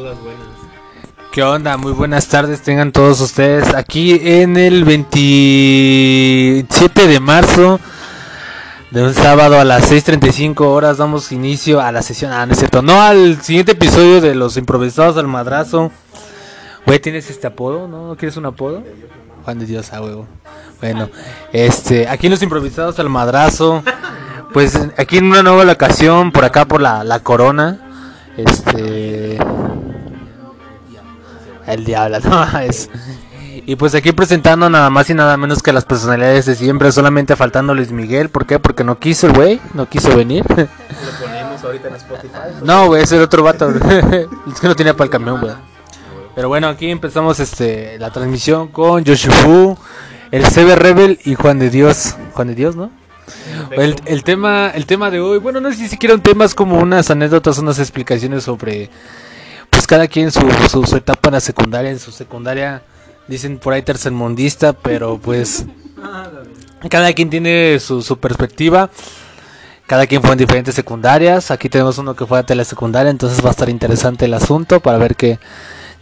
buenas. ¿Qué onda? Muy buenas tardes tengan todos ustedes aquí en el 27 de marzo de un sábado a las 6.35 horas damos inicio a la sesión, ah, no no al siguiente episodio de los improvisados al madrazo. Güey, ¿tienes este apodo? ¿No? ¿No quieres un apodo? Juan de Dios, a huevo. Bueno, este, aquí en los improvisados al madrazo, pues aquí en una nueva locación, por acá por la, la corona, este... El diablo, no, es... Y pues aquí presentando nada más y nada menos que las personalidades de siempre, solamente faltando Luis Miguel. ¿Por qué? Porque no quiso el güey, no quiso venir. Lo ponemos ahorita en Spotify. No, güey, es el otro vato. es que no tenía para el camión, güey. Pero bueno, aquí empezamos este la transmisión con Yoshifu, el CB Rebel y Juan de Dios. Juan de Dios, ¿no? El, el tema el tema de hoy, bueno, no es ni siquiera un tema, es como unas anécdotas, unas explicaciones sobre pues cada quien su, su, etapa en la secundaria, en su secundaria dicen por ahí tercermundista, pero pues cada quien tiene su, perspectiva. Cada quien fue en diferentes secundarias. Aquí tenemos uno que fue a telesecundaria, entonces va a estar interesante el asunto para ver qué,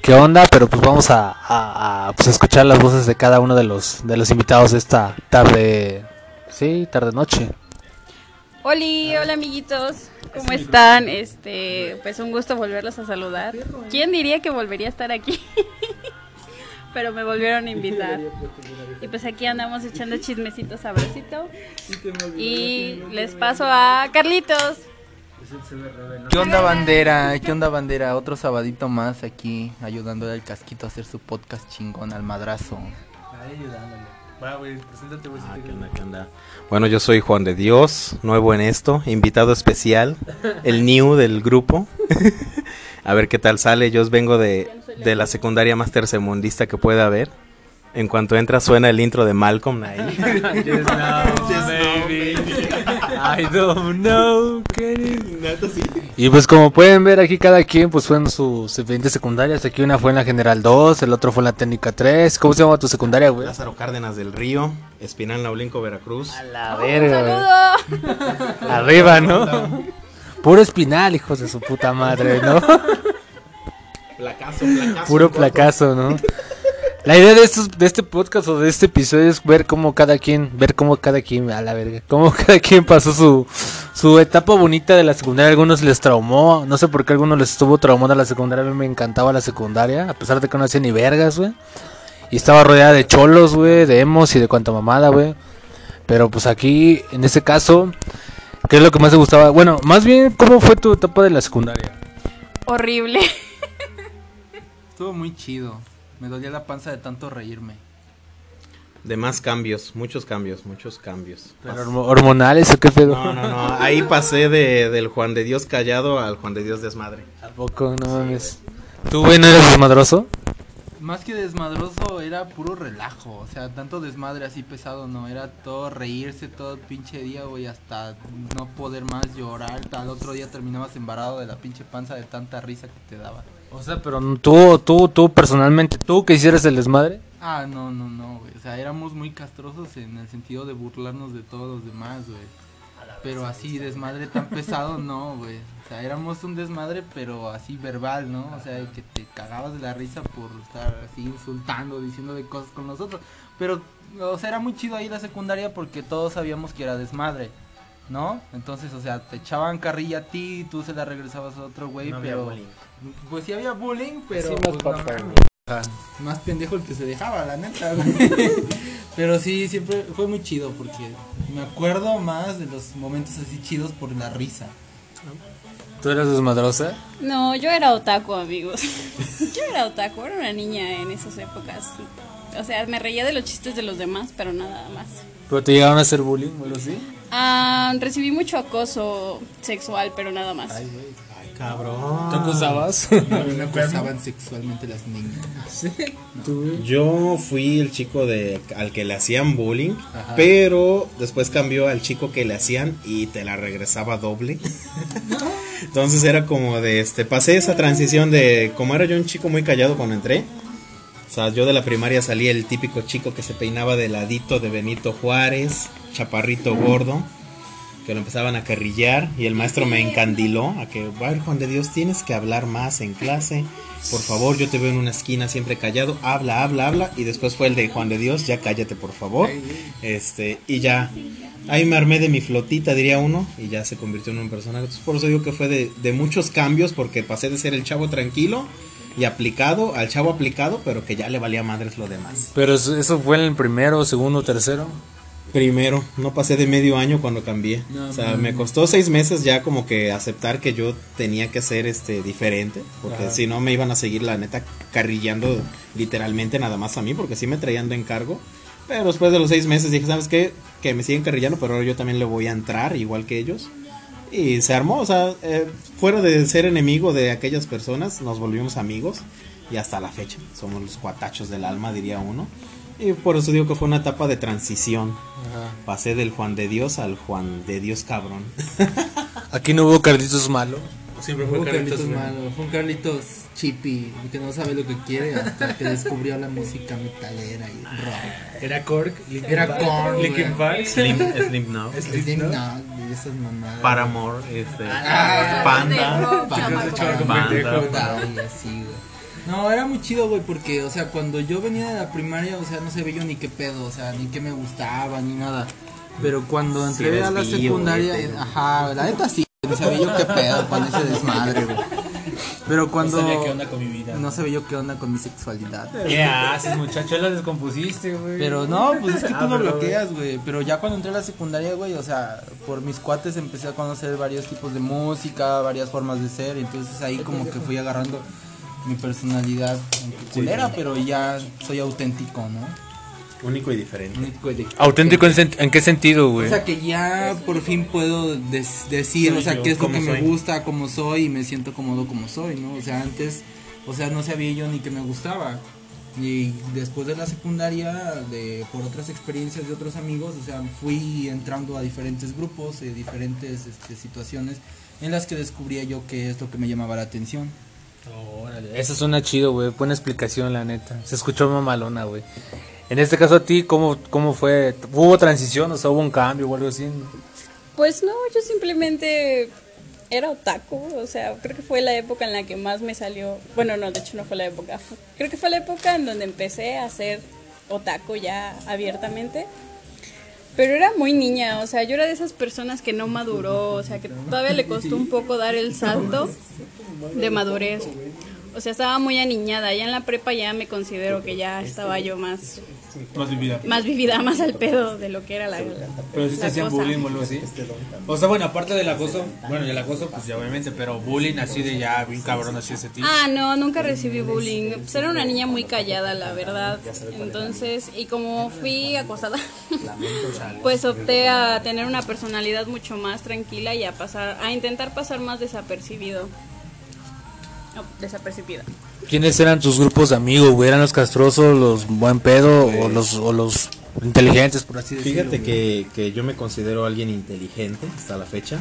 qué onda. Pero pues vamos a, pues, escuchar las voces de cada uno de los, de los invitados de esta tarde. Sí, tarde noche. Oli, hola amiguitos, ¿cómo están? Este, pues un gusto volverlos a saludar. ¿Quién diría que volvería a estar aquí? Pero me volvieron a invitar. Y pues aquí andamos echando chismecito sabrosito. Y les paso a Carlitos. ¿Qué onda bandera? ¿Qué onda bandera? Otro sabadito más aquí ayudándole al casquito a hacer su podcast chingón al madrazo. Ah, ¿qué onda, qué onda? Bueno, yo soy Juan de Dios, nuevo en esto, invitado especial, el new del grupo. A ver qué tal sale. Yo os vengo de, de la secundaria más tercermundista que pueda haber. En cuanto entra suena el intro de Malcolm ahí. I don't know. Y pues como pueden ver aquí cada quien pues fue en sus diferentes secundarias. Aquí una fue en la General 2, el otro fue en la Técnica 3. ¿Cómo se llama tu secundaria, güey? Lázaro Cárdenas del Río, Espinal Naulinco, Veracruz. A la Un verga, güey. saludo. Arriba, ¿no? Puro espinal, hijos de su puta madre, ¿no? Placazo, placazo. Puro placazo, ¿no? La idea de estos, de este podcast o de este episodio es ver cómo cada quien, ver cómo cada quien, a la verga, cómo cada quien pasó su, su etapa bonita de la secundaria. Algunos les traumó, no sé por qué a algunos les estuvo traumando la secundaria. A mí me encantaba la secundaria, a pesar de que no hacía ni vergas, güey. Y estaba rodeada de cholos, güey, de emos y de cuanta mamada, güey. Pero pues aquí, en este caso, ¿qué es lo que más te gustaba? Bueno, más bien, ¿cómo fue tu etapa de la secundaria? Horrible. Estuvo muy chido. Me dolía la panza de tanto reírme. De más cambios, muchos cambios, muchos cambios. ¿Pero hormo- ¿Hormonales o qué pedo? No, no, no. Ahí pasé de, del Juan de Dios callado al Juan de Dios desmadre. ¿A poco? No mames. ¿Tú, güey, no eres desmadroso? Más que desmadroso era puro relajo. O sea, tanto desmadre así pesado no. Era todo reírse todo el pinche día, güey. Hasta no poder más llorar. Al otro día terminabas embarado de la pinche panza de tanta risa que te daba. O sea, pero tú, tú, tú personalmente, tú que hicieras el desmadre. Ah, no, no, no, güey. O sea, éramos muy castrosos en el sentido de burlarnos de todos los demás, güey. Pero así, desmadre tan pesado, no, güey. O sea, éramos un desmadre, pero así verbal, ¿no? O sea, que te cagabas de la risa por estar así insultando, diciendo de cosas con nosotros. Pero, o sea, era muy chido ahí la secundaria porque todos sabíamos que era desmadre, ¿no? Entonces, o sea, te echaban carrilla a ti y tú se la regresabas a otro güey, pero... Pues sí había bullying, pero... Sí, pues, más no papá, mames. Ah, Más pendejo el que se dejaba, la neta. güey. Pero sí, siempre fue muy chido porque me acuerdo más de los momentos así chidos por la risa. ¿Tú eras desmadrosa? No, yo era otaku, amigos. Yo era otaku, era una niña en esas épocas. O sea, me reía de los chistes de los demás, pero nada más. ¿Pero te llegaron a hacer bullying o algo así? Ah, recibí mucho acoso sexual, pero nada más. Ay, cabrón. ¿Te acusabas? A mí me acosaban sexualmente las niñas. Yo fui el chico de al que le hacían bullying, pero después cambió al chico que le hacían y te la regresaba doble. Entonces era como de este, pasé esa transición de como era yo un chico muy callado cuando entré. O sea, yo de la primaria salí el típico chico que se peinaba de ladito de Benito Juárez, chaparrito gordo. que lo empezaban a carrillar y el maestro me encandiló a que, bueno, Juan de Dios, tienes que hablar más en clase. Por favor, yo te veo en una esquina siempre callado, habla, habla, habla. Y después fue el de Juan de Dios, ya cállate, por favor. Este, y ya, ahí me armé de mi flotita, diría uno, y ya se convirtió en un personaje. Entonces, por eso digo que fue de, de muchos cambios, porque pasé de ser el chavo tranquilo y aplicado al chavo aplicado, pero que ya le valía madres lo demás. Pero eso eso fue en el primero, segundo, tercero. Primero, no pasé de medio año cuando cambié. No, o sea, mames. me costó seis meses ya como que aceptar que yo tenía que ser este diferente, porque si no me iban a seguir la neta carrillando literalmente nada más a mí, porque sí me traían de encargo. Pero después de los seis meses dije, ¿sabes qué? Que me siguen carrillando, pero ahora yo también le voy a entrar igual que ellos. Y se armó, o sea, eh, fuera de ser enemigo de aquellas personas, nos volvimos amigos y hasta la fecha somos los cuatachos del alma, diría uno. Y por eso digo que fue una etapa de transición. Pasé del Juan de Dios al Juan de Dios cabrón. Aquí no hubo Carlitos malo. Siempre Fue un Carlitos malo, fue un Carlitos chippy, que no sabe lo que quiere hasta que descubrió la música metalera y rock. Era Korg. Era güey. Linkin Park. Slim, Slim Now. Slipknot y esas mamadas. Paramore, este, Ah, Panda. Panda, güey. No, era muy chido, güey, porque, o sea, cuando yo venía de la primaria, o sea, no sabía yo ni qué pedo, o sea, ni qué me gustaba, ni nada. Pero cuando entré a la secundaria, güey. ajá, la neta sí, no sabía yo qué pedo con ese desmadre, güey. Pero cuando... con mi vida. No sabía yo qué onda con mi sexualidad. ¿Qué haces, muchacho? La descompusiste, güey. Pero no, pues es que Ah, tú pero, bloqueas, güey. Pero ya cuando entré a la secundaria, güey, o sea, por mis cuates empecé a conocer varios tipos de música, varias formas de ser. Entonces ahí como que fui agarrando mi personalidad, culera, pero ya soy auténtico, ¿no? Único y diferente. Único y- ¿Auténtico en, en qué sentido, O güey? sea que ya por fin puedo decir, Soy o sea, yo, qué es lo que me gusta, cómo soy y me siento cómodo como soy, ¿no? O sea, antes, o sea, no sabía yo ni que me gustaba. Y después de la secundaria, de, por otras experiencias de otros amigos, o sea, fui entrando a diferentes grupos, de diferentes este, situaciones en las que descubría yo qué es lo que me llamaba la atención. Órale, Eso suena chido, güey. Buena explicación, la neta. Se escuchó mamalona, güey. En este caso, a ti, ¿cómo, cómo fue? ¿Hubo transición? O sea, ¿hubo un cambio o algo así? Pues no, yo simplemente era otaku, o sea, creo que fue la época en la que más me salió, bueno, no, de hecho no fue la época, creo que fue la época en donde empecé a ser otaku ya abiertamente. Pero era muy niña, o sea, yo era de esas personas que no maduró, o sea, que todavía le costó un poco dar el salto de madurez. O sea, estaba muy aniñada, ya en la prepa ya me considero que ya estaba yo más Más vivida. más vivida, más al pedo de lo que era la, Pero si te la hacían cosa. bullying o algo así. O sea, bueno, aparte del acoso, bueno, y el acoso, pues ya obviamente, pero bullying así de ya, bien cabrón, así ese tipo. Ah, no, nunca recibí bullying. Pues era una niña muy callada, la verdad. Entonces, y como fui acosada, pues opté a tener una personalidad mucho más tranquila y a pasar, a intentar pasar más desapercibido. No, desapercibida. ¿Quiénes eran tus grupos de amigos, güey? ¿Eran los castrosos, los buen pedo o los, o los inteligentes, por así decirlo? Fíjate que, que yo me considero alguien inteligente hasta la fecha.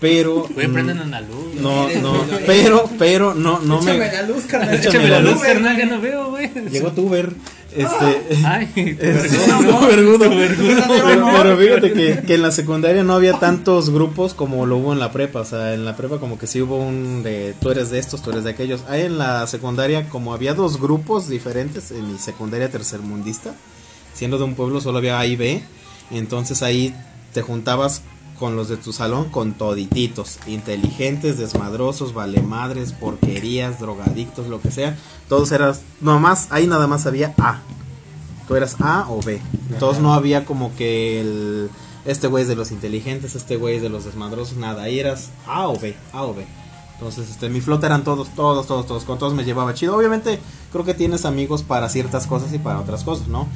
Pero. Güey, mm, prendan en la luz. No, no, pero, pero, no, no me. Échame la luz, carnal. Échame la luz. carnal, que no veo, güey. Llegó tu Uber. Este. Ay, Este, no, vergudo. Pero, pero fíjate que, que en la secundaria no había tantos grupos como lo hubo en la prepa. O sea, en la prepa como que sí hubo un de tú eres de estos, tú eres de aquellos. Ahí en la secundaria como había dos grupos diferentes en mi secundaria tercermundista, siendo de un pueblo solo había A y B. Entonces ahí te juntabas con los de tu salón con todititos, inteligentes, desmadrosos, valemadres, porquerías, drogadictos, lo que sea. Todos eras, nomás, ahí nada más había A. Tú eras A o B. Entonces no había como que el este güey es de los inteligentes, este güey es de los desmadrosos, nada. Ahí eras A o B, A o B. Entonces, este, mi flota eran todos, todos, todos, todos, con todos me llevaba chido. Obviamente, creo que tienes amigos para ciertas cosas y para otras cosas, ¿no?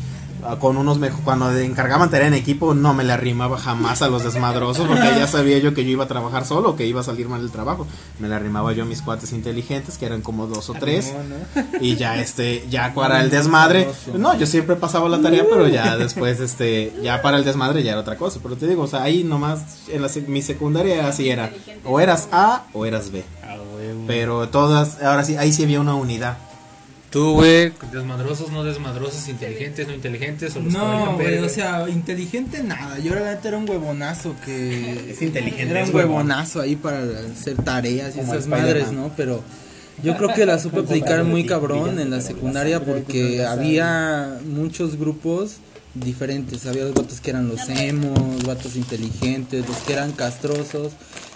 Ah, Con unos, me, cuando encargaban tarea en equipo, no me le arrimaba jamás a los desmadrosos, porque ya sabía yo que yo iba a trabajar solo, que iba a salir mal el trabajo. Me le arrimaba yo a mis cuates inteligentes, que eran como dos o tres. Y ya este, ya para el desmadre, no, yo siempre pasaba la tarea, pero ya después, este, ya para el desmadre ya era otra cosa. Pero te digo, o sea, ahí nomás, en la, mi secundaria así era, o eras A o eras B. Pero todas, ahora sí, ahí sí había una unidad. Tú, güey, desmadrosos, no desmadrosos, inteligentes, no inteligentes, o los No, güey, o sea, inteligente nada. Yo realmente era un huevonazo que. Es inteligente, Era un huevonazo ahí para hacer tareas y Como esas madres, ¿no? Pero yo creo que la supe aplicar muy cabrón en la secundaria porque había muchos grupos diferentes. Había los vatos que eran los emos, vatos inteligentes, los que eran castrosos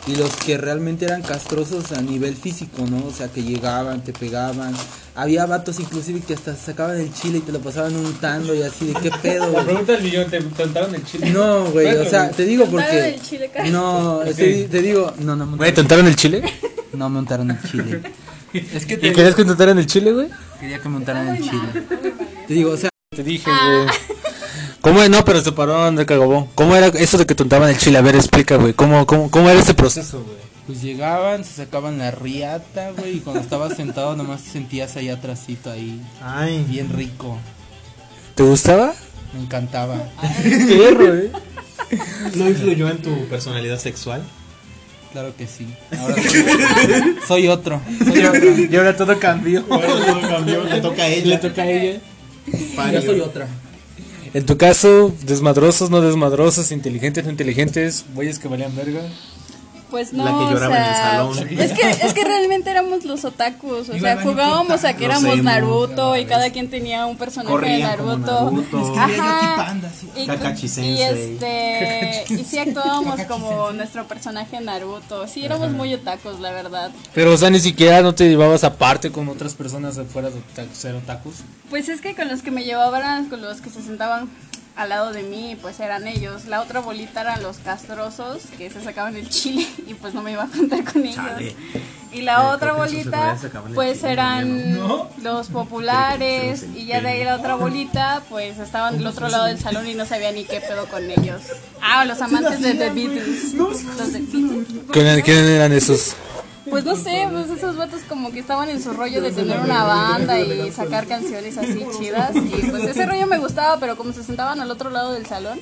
y los que realmente eran castrosos a nivel físico, ¿no? O sea, que llegaban, te pegaban. Había vatos inclusive que hasta sacaban el chile y te lo pasaban untando y así de qué pedo, güey? pregunta del millón, ¿te contaron el chile? No, güey, o sea, te digo Untaron porque el chile, cara. no, te, te digo, no, no Güey, ¿te untaron, untaron el chile? no me untaron el chile. Es que te ¿Y querías que te untaran el chile, güey? quería que me untaran el chile. Te digo, o sea, Te dije, güey. ¿Cómo es? No, pero se paró André Cagabón. ¿Cómo era eso de que te untaban el chile? A ver, explica, güey. ¿Cómo, cómo, ¿Cómo era ese proceso, güey? pues llegaban, se sacaban la riata, güey, y cuando estabas sentado nomás te sentías ahí atrásito ahí, Ay, bien rico. ¿Te gustaba? Me encantaba. Perro, güey. ¿no influyó en tu personalidad sexual? Claro que sí. Ahora soy, soy otro. Soy otro. Y ahora todo cambió. Le toca a ella. Le toca a ella. Yo soy otra. En tu caso, desmadrosos, no desmadrosos, inteligentes, no inteligentes, güeyes que valían verga. Pues no, La que o lloraba en el sea, salón. Es que, es que realmente éramos los otakus, o Iba sea, jugábamos a que éramos emo, Naruto y cada quien tenía un personaje de Corrían Naruto. Naruto. Yo aquí Ajá. panda, así. Y, y este y sí actuábamos como nuestro personaje Naruto. Sí, éramos muy otakus, la verdad. Pero, o sea, ni siquiera no te llevabas aparte con otras personas afuera de ser otakus. Pues es que con los que me llevaban, con los que se sentaban al lado de mí, pues eran ellos. La otra bolita eran los castrosos que se sacaban el chile y pues no me iba a juntar con ellos. Chale. Y la Eh, otra bolita, pues chile, eran ¿no? los populares. Y ya de ahí la otra bolita, pues estaban del otro lado del salón y no sabía ni qué pedo con ellos. Ah, los amantes de The Beatles. Los de Beatles. ¿Quién, quién eran esos? Pues no sé, pues esos vatos como que estaban en su rollo de tener una banda y sacar canciones así chidas. Y pues ese rollo me gustaba, pero como se sentaban al otro lado del salón,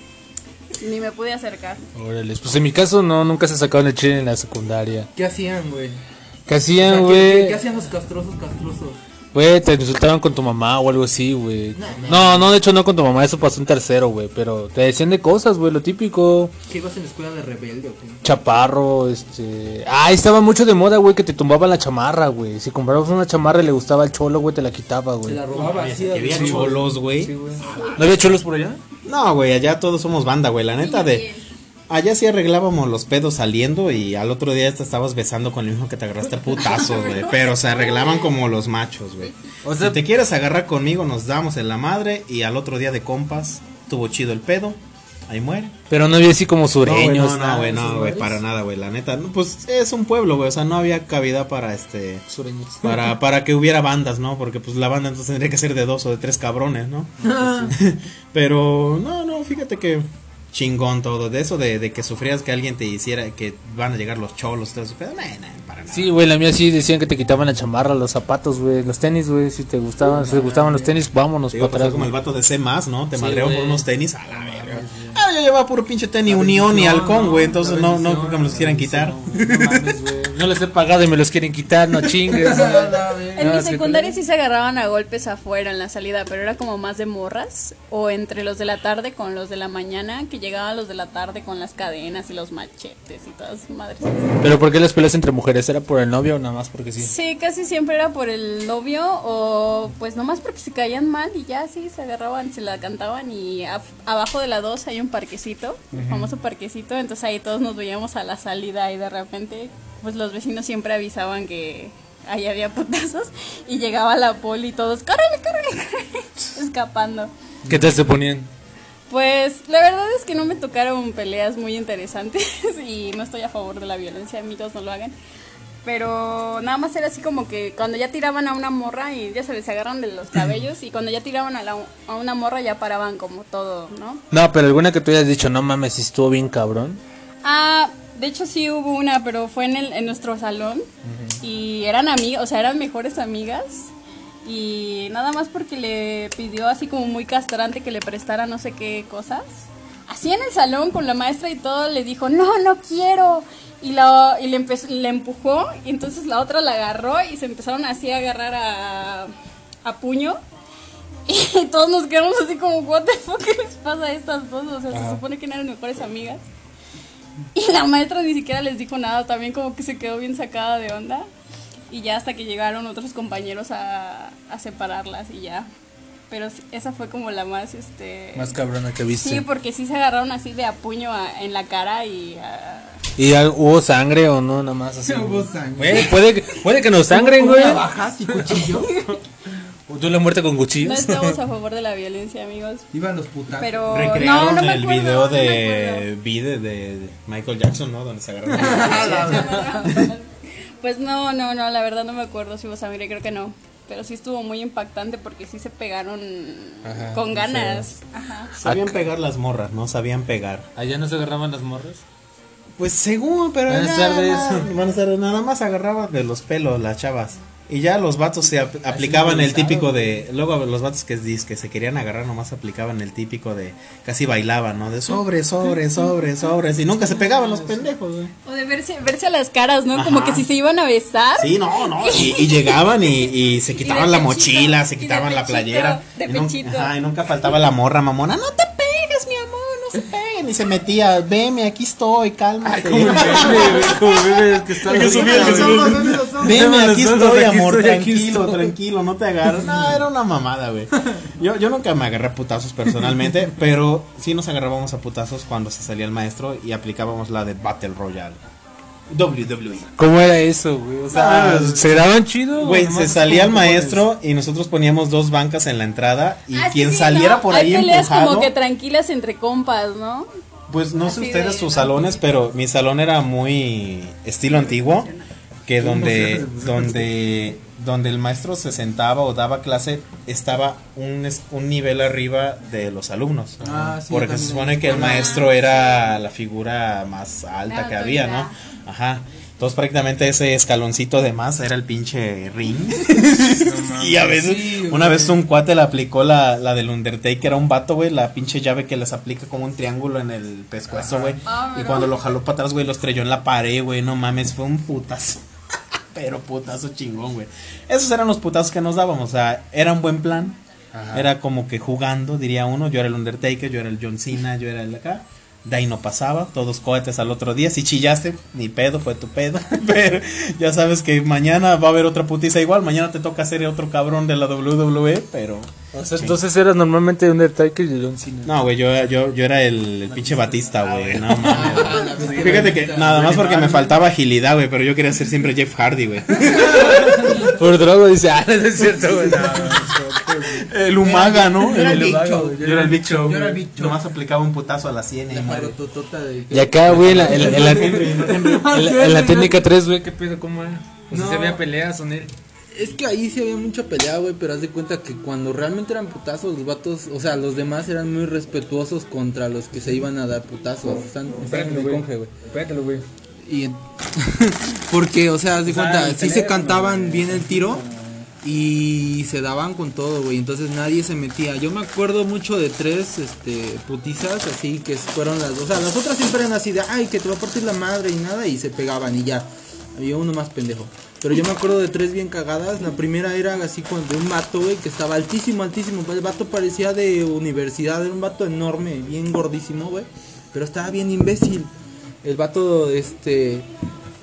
ni me pude acercar. Órale, pues en mi caso no, nunca se sacaban el chile en la secundaria. ¿Qué hacían, güey? ¿Qué hacían, sea, ¿qué- güey? ¿qué, qué hacían los castrosos, castrosos? Güey, te insultaban con tu mamá o algo así, güey. No, no, de hecho no con tu mamá, eso pasó en tercero, güey. Pero te decían de cosas, güey, lo típico. ¿Qué ibas en la escuela de rebelde o qué? Chaparro, este... Ah, estaba mucho de moda, güey, que te tumbaban la chamarra, güey. Si comprabas una chamarra y le gustaba el cholo, güey, te la quitaba, güey. la robaba así. Que había cholos, güey. ¿No había cholos por allá? No, güey, allá todos somos banda, güey. La neta de. Allá sí arreglábamos los pedos saliendo y al otro día te estabas besando con el mismo que te agarraste a putazos, güey. Pero se arreglaban como los machos, güey. O sea- si te quieres agarrar conmigo, nos damos en la madre y al otro día de compas, tuvo chido el pedo. Ahí muere. Pero no había así como sureños. no, güey, no, güey, para nada, güey. La neta, no, pues es un pueblo, güey. O sea, no había cabida para este. Sureños. Para, para que hubiera bandas, ¿no? Porque pues la banda entonces tendría que ser de dos o de tres cabrones, ¿no? Pero no, no, fíjate que chingón todo. De eso de, de que sufrías que alguien te hiciera, que van a llegar los cholos, todo eso. Pero, nah, nah, para nada. Sí, güey, la mía sí decían que te quitaban la chamarra, los zapatos, güey, los tenis, güey, si te gustaban, si te gustaban los tenis, vámonos Te para atrás. como el güey. vato de C más, ¿no? Te Sí, madreaban por unos tenis a la verga. Ah, yo llevaba puro pinche tenis Unión y Halcón, güey. Entonces no, no creo que me los quieran quitar. No mames, güey. No les he pagado y me los quieren quitar, no chingues. En No, mi es que- secundaria sí se agarraban a golpes afuera en la salida, pero era como más de morras. O entre los de la tarde con los de la mañana, que llegaban los de la tarde con las cadenas y los machetes y todas sus madres. Pero ¿por qué las peleas entre mujeres? ¿Era por el novio o nada más porque sí? Sí, casi siempre era por el novio o pues nomás porque se caían mal y ya sí, se agarraban, se la cantaban y af- abajo de la 2 hay un parquecito, el famoso parquecito, entonces ahí todos nos veíamos a la salida y de repente pues los vecinos siempre avisaban que ahí había putazos y llegaba la poli y todos, córrele, córrele, córrele", escapando. ¿Qué tal se ponían? Pues la verdad es que no me tocaron peleas muy interesantes y no estoy a favor de la violencia, amigos, no lo hagan. Pero nada más era así como que cuando ya tiraban a una morra y ya se les agarran de los cabellos y cuando ya tiraban a, la- a una morra ya paraban como todo, ¿no? No, pero alguna que tú hayas dicho, no mames, si estuvo bien cabrón. Ah, de hecho sí hubo una, pero fue en, el, en nuestro salón y eran amigas, o sea, eran mejores amigas y nada más porque le pidió así como muy castrante que le prestara no sé qué cosas. Así en el salón con la maestra y todo le dijo, no, no quiero. Y, la, y le, empezó- le empujó y entonces la otra la agarró y se empezaron así a agarrar a, a puño. Y todos nos quedamos así como, what the fuck, ¿qué les pasa a estas dos? O sea, se supone que eran mejores amigas. Y la maestra ni siquiera les dijo nada, también como que se quedó bien sacada de onda. Y ya hasta que llegaron otros compañeros a, a separarlas y ya. Pero esa fue como la más, este... Más cabrona que viste. Sí, porque sí se agarraron así de a puño en la cara y... ¿Y hubo sangre o no? Nada más así. hubo sangre. puede, puede que nos sangren, güey. bajas y cuchillo? ¿Tú la muerte con cuchillos? No estamos a favor de la violencia, amigos. Iban los putas. Pero recrearon el video de Vide de Michael Jackson, ¿no? Donde se agarraron. pues no, no, no, la verdad no me acuerdo si hubo sangre, creo que no. Pero sí estuvo muy impactante porque sí se pegaron con ganas. Ajá. Sabían pegar las morras, ¿no? Sabían pegar. ¿Allá no se agarraban las morras? Pues según, pero Buenas tardes. Buenas tardes. Nada más agarraban de los pelos las chavas. Y ya los vatos se aplicaban el típico de. Luego los vatos que, que se querían agarrar nomás aplicaban el típico de. Casi bailaban, ¿no? De sobre, sobre, sobre, sobre. Y nunca se pegaban los pendejos, güey. O de verse, verse a las caras, ¿no? Como que si se iban a besar. Sí, no, no. Y, llegaban y, se quitaban la mochila, se quitaban la playera. De pechito. y nunca faltaba la morra mamona. No te pegues, mi amor, no se peguen. Y se metía, veme, aquí estoy, cálmate. Veme, aquí estoy, amor, tranquilo, tranquilo, no te agarres. No, era una mamada, güey. Yo, yo nunca me agarré a putazos personalmente, pero sí nos agarrábamos a putazos cuando se salía el maestro y aplicábamos la de Battle Royale. WWE. ¿Cómo era eso, güey? O sea, ah, ¿se daban chido? Güey, se salía el maestro y nosotros poníamos dos bancas en la entrada y ah, quien saliera por ahí peleas como que tranquilas entre compas, ¿no? Pues no sé ustedes sus salones, pero mi salón era muy estilo antiguo que donde, donde, donde el maestro se sentaba o daba clase estaba un, un nivel arriba de los alumnos. Ah, porque se supone que el maestro era la figura más alta que había, ¿no? Ajá. Entonces prácticamente ese escaloncito de más era el pinche ring. y a veces, una vez un cuate le aplicó la, la del Undertaker a un vato, güey, la pinche llave que les aplica como un triángulo en el pescuezo, güey. Ah, y cuando lo jaló para atrás, güey, lo estrelló en la pared, güey, no mames, fue un putazo. Pero putazo chingón, güey. Esos eran los putazos que nos dábamos. O sea, era un buen plan. Era como que jugando, diría uno. Yo era el Undertaker, yo era el John Cena, yo era el acá. De ahí no pasaba, todos cohetes al otro día. Si chillaste, ni pedo, fue tu pedo. Pero ya sabes que mañana va a haber otra putiza igual. Mañana te toca ser otro cabrón de la WWE, pero. Entonces eras normalmente Undertaker y John Cena. No, güey, yo, yo, yo era el, pinche Batista, güey. No mames. Fíjate que nada más porque me faltaba agilidad, güey, pero yo quería ser siempre Jeff Hardy, güey. Por droga dice, ah, no es cierto, güey. el Umaga, ¿no? Yo era el Big Show. Yo era el Big Show. Yo era el Big Show. Nomás aplicaba un putazo a la sien y acá, güey, en la, en, la, técnica 3, güey, ¿qué pedo? ¿Cómo era? O sea, se había peleas con él. Es que ahí sí había mucha pelea, güey, pero haz de cuenta que cuando realmente eran putazos, los vatos, o sea, los demás eran muy respetuosos contra los que se iban a dar putazos. Están, están en el conge, güey. Y porque, o sea, haz de cuenta, sí se cantaban bien el tiro, y se daban con todo, güey. Entonces nadie se metía. Yo me acuerdo mucho de tres este, putizas así que fueron las. O sea, las otras siempre eran así de, ay, que te va a partir la madre y nada. Y se pegaban y ya. Había uno más pendejo. Pero yo me acuerdo de tres bien cagadas. La primera era así con de un vato, güey, que estaba altísimo, altísimo. El vato parecía de universidad. Era un vato enorme, bien gordísimo, güey. Pero estaba bien imbécil. El vato, este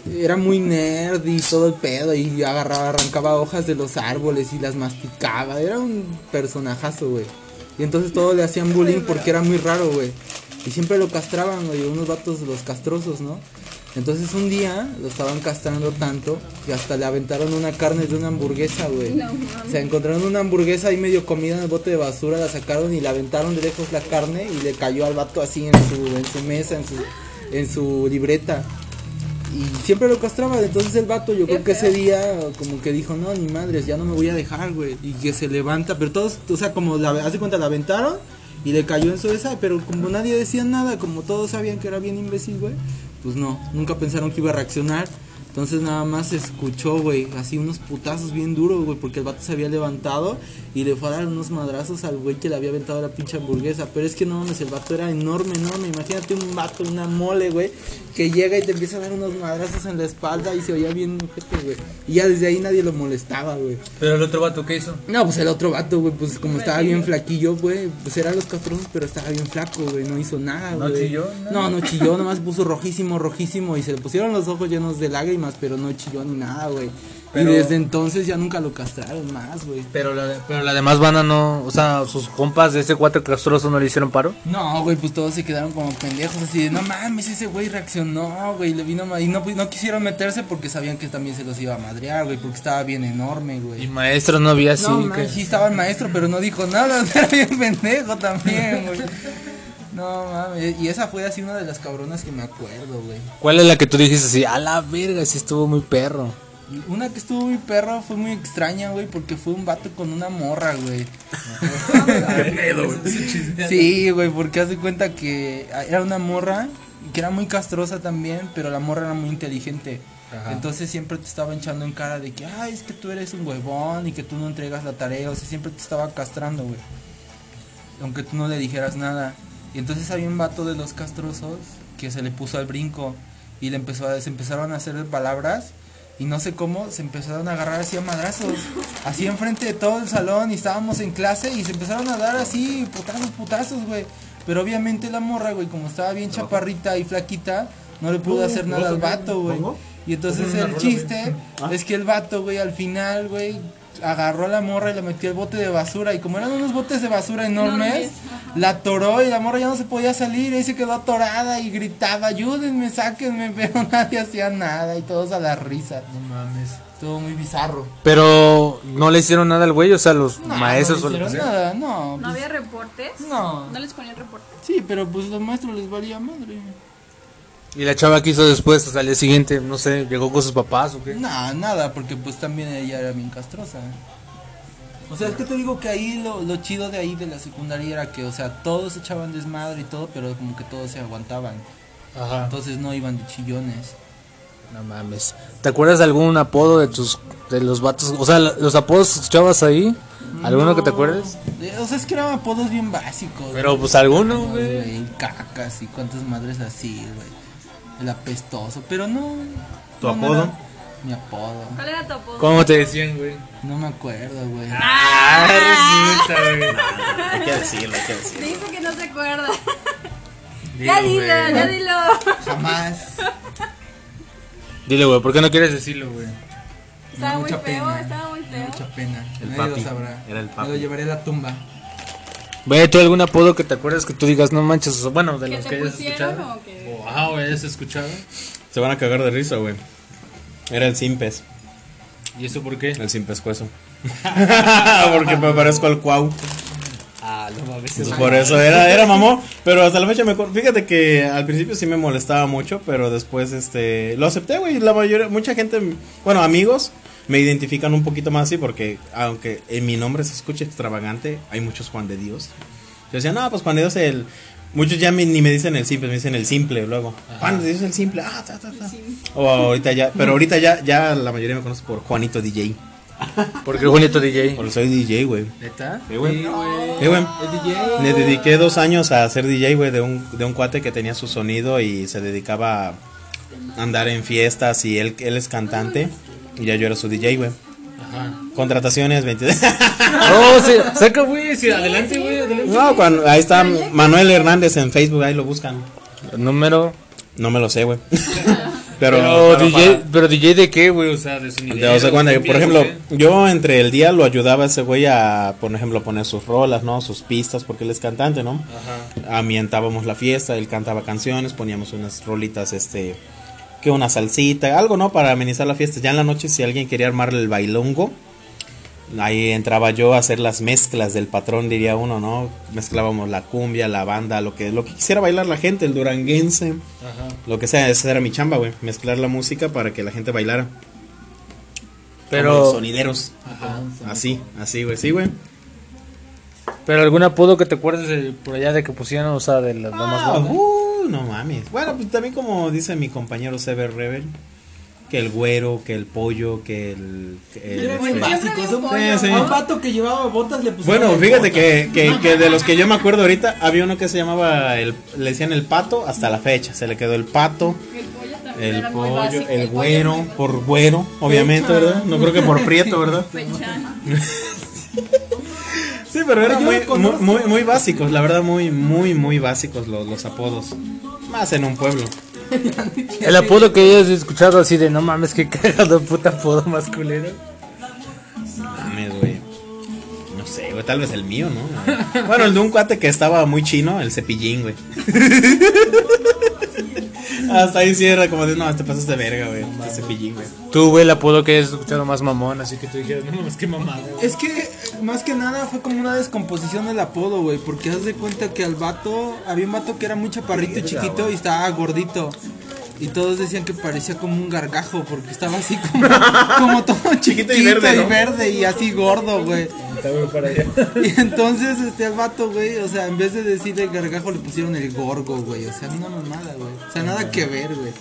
era muy nerd y todo el pedo y agarraba, arrancaba hojas de los árboles y las masticaba. Era un personajazo, güey. Y entonces todos le hacían bullying porque era muy raro, güey. Y siempre lo castraban, güey, unos vatos los castrosos, ¿no? Entonces un día lo estaban castrando tanto que hasta le aventaron una carne de una hamburguesa, güey. Se encontraron una hamburguesa ahí medio comida en el bote de basura, la sacaron y le aventaron de lejos la carne y le cayó al vato así en su, en su mesa, en su, en su libreta y siempre lo castraba. Entonces el vato, yo creo que ese día, como que dijo, no, ni madres, ya no me voy a dejar, güey. Y que se levanta, pero todos, o sea, como la, hace cuenta, la aventaron y le cayó en su esa, pero como nadie decía nada, como todos sabían que era bien imbécil, güey, pues no, nunca pensaron que iba a reaccionar. Entonces nada más se escuchó, güey, así unos putazos bien duros, güey, porque el vato se había levantado y le fue a dar unos madrazos al güey que le había aventado la pinche hamburguesa. Pero es que no mames, el vato era enorme, enorme. Imagínate un vato, una mole, güey, que llega y te empieza a dar unos madrazos en la espalda y se oía bien, güey. Y ya desde ahí nadie lo molestaba, güey. ¿Pero el otro vato qué hizo? No, pues el otro vato, güey, pues como estaba bien flaquillo, güey, pues eran los castrosos, pero estaba bien flaco, güey, no hizo nada, güey. ¿No chilló? No, no chilló, nomás puso rojísimo, rojísimo y se le pusieron los ojos llenos de lágrimas, pero no chilló ni nada, güey. Y desde entonces ya nunca lo castraron más, güey. Pero la, pero la demás banda no, o sea, sus compas de ese cuatro castroso no le hicieron paro. No, güey, pues todos se quedaron como pendejos, así de, no mames, ese güey reaccionó, güey, le vino y no, no quisieron meterse porque sabían que también se los iba a madrear, güey, porque estaba bien enorme, güey. Y maestro no había así. No, que... sí estaba el maestro, pero no dijo nada, era bien pendejo también, güey. No mames, y esa fue así una de las cabronas que me acuerdo, güey. ¿Cuál es la que tú dijiste así? A la verga, sí estuvo muy perro. Una que estuvo muy perro fue muy extraña, güey, porque fue un vato con una morra, güey. sí, güey, porque hace cuenta que era una morra que era muy castrosa también, pero la morra era muy inteligente. Entonces siempre te estaba echando en cara de que, ay, es que tú eres un huevón y que tú no entregas la tarea. O sea, siempre te estaba castrando, güey. Aunque tú no le dijeras nada. Y entonces había un vato de los castrosos que se le puso al brinco y le empezó a, se empezaron a hacer palabras y no sé cómo se empezaron a agarrar así a madrazos, así enfrente de todo el salón y estábamos en clase y se empezaron a dar así putazos, putazos, güey. Pero obviamente la morra, güey, como estaba bien chaparrita y flaquita, no le pudo hacer nada al vato, güey. Y entonces el chiste ah. es que el vato, güey, al final, güey, agarró a la morra y la metió al bote de basura. Y como eran unos botes de basura enormes, la atoró y la morra ya no se podía salir. Y se quedó atorada y gritaba: Ayúdenme, sáquenme. Pero nadie hacía nada y todos a la risa. No mames. Estuvo muy bizarro. Pero no le hicieron nada al güey, o sea, los maestros. No le hicieron nada, no. ¿No había reportes? No. ¿No les ponían reportes? Sí, pero pues los maestros les valía madre. ¿Y la chava que hizo después, o sea, al día siguiente, no sé, llegó con sus papás o qué? No, nada, porque pues también ella era bien castrosa. O sea, es que te digo que ahí lo, lo chido de ahí de la secundaria era que, o sea, todos echaban desmadre y todo, pero como que todos se aguantaban. Ajá. Entonces no iban de chillones. No mames. ¿Te acuerdas de algún apodo de tus de los vatos? O sea, los apodos que escuchabas ahí. ¿Alguno que te acuerdes? Eh, o sea, es que eran apodos bien básicos. Pero pues alguno, güey. Cacas y cuántas madres así, güey el apestoso, pero no. ¿Tu apodo? mi apodo. ¿Cuál era tu apodo? ¿Cómo te decían, güey? No me acuerdo, güey. Ah, resulta, güey. hay que decirlo, hay que decirlo. Dijo que no se acuerda. ya dilo, ya dilo. Jamás. Dile, güey, ¿por qué no quieres decirlo, güey? Estaba muy feo, estaba muy feo. Mucha pena. El papi. Era el papi. Me lo llevaré a la tumba. Güey, ¿tú algún apodo que te acuerdas que tú digas, no manches? Bueno, de los que hayas escuchado. O que... O, ah, güey, hayas escuchado. Se van a cagar de risa, güey. Era el Simpes. ¿Y eso por qué? El Simpescueso. Porque me parezco al Cuau. Ah, no mames. por eso era, era mamón. Pero hasta la fecha me Fíjate que al principio sí me molestaba mucho, pero después este lo acepté, güey. La mayoría, mucha gente, bueno, amigos me identifican un poquito más así porque aunque en mi nombre se escuche extravagante, hay muchos Juan de Dios. Yo decía, no, pues Juan de Dios el... Muchos ya ni me dicen el simple, me dicen el simple luego. Juan de Dios el simple. Ah, ta, ta, ta. O ahorita ya, pero ahorita ya, ya la mayoría me conoce por Juanito DJ. ¿Por qué Juanito DJ? Porque soy DJ, güey. ¿Neta? Sí, güey. Sí, güey. Le dediqué dos años a ser DJ, güey, de un, de un cuate que tenía su sonido y se dedicaba a andar en fiestas y él, él es cantante. Y ya yo era su DJ, güey. Ajá. Contrataciones 22. oh, sí. Saca, güey. Sí, adelante, güey. No, cuando, ahí está Manuel Hernández en Facebook, ahí lo buscan. ¿El número? No me lo sé, güey. Pero, pero, DJ, pero DJ de qué, güey, o sea, de su nivel. O sea, cuando, por ejemplo, yo entre el día lo ayudaba a ese güey a, por ejemplo, poner sus rolas, ¿no? Sus pistas, porque él es cantante, ¿no? Ajá. Ambientábamos la fiesta, él cantaba canciones, poníamos unas rolitas, este, que una salsita, algo, ¿no? Para amenizar la fiesta. Ya en la noche, si alguien quería armarle el bailongo, ahí entraba yo a hacer las mezclas del patrón, diría uno, ¿no? Mezclábamos la cumbia, la banda, lo que, lo que quisiera bailar la gente, el duranguense, lo que sea, esa era mi chamba, güey, mezclar la música para que la gente bailara. Pero... sonideros. Así, así, güey, sí, güey. Pero algún apodo que te acuerdes por allá de que pusieron, o sea, de las ah, uh, no mames. Bueno, pues también como dice mi compañero Sever Rebel, que el güero, que el pollo, que el... que el- Era muy este- básico. Sí, sí. Un vato que llevaba botas le pusieron. Bueno, fíjate botas. que, que, que de los que yo me acuerdo ahorita, había uno que se llamaba, el, le decían el pato hasta la fecha, se le quedó el pato, El pollo también el era muy pollo, básico. el pollo güero, por güero, obviamente, ¿verdad? No creo que por prieto, ¿verdad? Sí, pero eran muy, muy, muy, muy básicos, la verdad, muy, muy, muy básicos los, los apodos. Más en un pueblo. El apodo que hayas escuchado así de no mames, que cagado puta apodo masculino. Mames, güey. No sé, güey, tal vez el mío, ¿no? Bueno, el de un cuate que estaba muy chino, el cepillín, güey. Hasta ahí cierra como de, no, te pasas de verga, güey. El cepillín, güey. Tú, güey, el apodo que hayas escuchado más mamón, así que tú dijeras, no mames, qué mamada. güey". Es que más que nada fue como una descomposición del apodo, güey. Porque haz de cuenta que al vato, había un vato que era muy chaparrito y chiquito y estaba gordito. Y todos decían que parecía como un gargajo porque estaba así como, como todo chiquito y verde, ¿no? y verde y así gordo, güey. Y entonces este al vato, güey, o sea, en vez de decir el gargajo le pusieron el gorgo, güey. O sea, una mamada, güey. O sea, nada que ver, güey.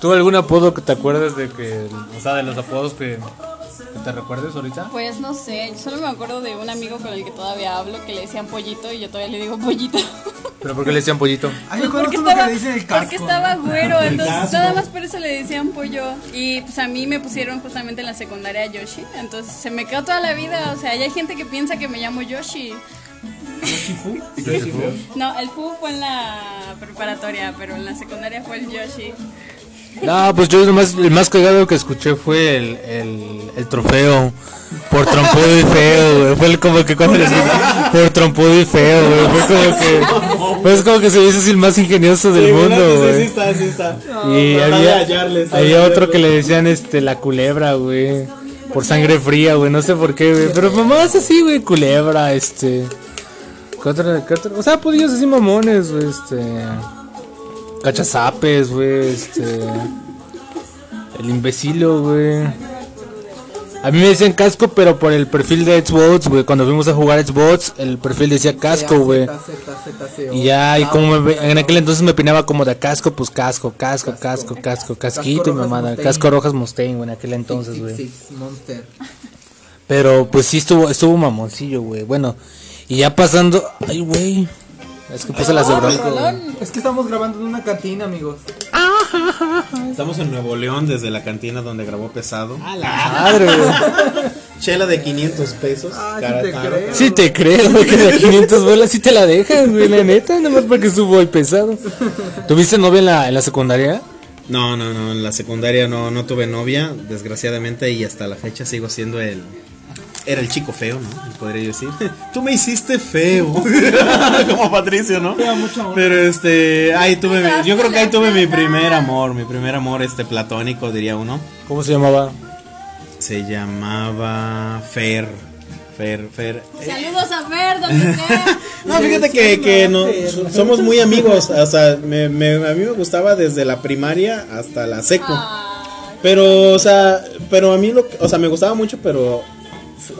¿Tú algún apodo que te acuerdas de que, o sea, de los apodos que, que te recuerdes ahorita? Pues no sé, yo solo me acuerdo de un amigo con el que todavía hablo que le decían pollito y yo todavía le digo pollito. ¿Pero por qué le decían pollito? Ay, yo Porque estaba, que le dicen el casco. porque estaba ¿no? güero, El entonces casco. nada más por eso le decían pollo. Y pues a mí me pusieron justamente en la secundaria Yoshi, entonces se me quedó toda la vida. O sea, ya hay gente que piensa que me llamo Yoshi. No, el Fu fue en la preparatoria, pero en la secundaria fue el Yoshi. No, pues yo nomás, el más cagado que escuché fue el, el, el trofeo. Por trompudo y feo, güey. Fue el como que cuando les por trompudo y feo, güey. Fue como que, pues como que se hizo así el más ingenioso del mundo, güey. está, sí está. Y había, hallarle, está había otro que le decían este la culebra, güey. Por sangre fría, güey, no sé por qué, güey. Pero mamás así, güey, culebra, este. ¿Qué otro, qué otro? O sea, podías así mamones, güey, este. Cachazapes, güey, este. El imbecilo, güey. A mí me decían casco, pero por el perfil de Xbox, güey. Cuando fuimos a jugar Xbox, el perfil decía casco, güey. Y ya, y como me en aquel entonces me opinaba como de casco, pues casco, casco, casco, casco, casquito y mamada. Casco rojas Mustaine, güey, en aquel entonces, güey. Pero pues sí estuvo, estuvo mamoncillo, güey. Bueno, y ya pasando. Ay, güey. Es que puse las de bronco, güey. Es que estamos grabando en una cantina, amigos. Estamos en Nuevo León desde la cantina donde grabó Pesado. Madre, güey. Chela de 500 pesos. Ah, sí cara te a cara. creo. Sí te creo, güey, que de 500 bolas sí te la dejas, güey, la neta, nomás porque subo el pesado. ¿Tuviste novia en la, en la secundaria? No, no, no, en la secundaria no, no tuve novia, desgraciadamente, y hasta la fecha sigo siendo el... Era el chico feo, ¿no? Podría yo decir. Tú me hiciste feo. Como Patricio, ¿no? Pero este, ahí tuve, mi- yo creo que ahí tuve mi primer amor, mi primer amor este platónico, diría uno. ¿Cómo se llamaba? Se llamaba Fer. Fer, Fer. Saludos a Fer, donde. No, fíjate que, que no, somos muy amigos. O sea, me, me- a mí me gustaba desde la primaria hasta la seco. Pero, o sea, pero a mí lo que, o sea, me gustaba mucho, pero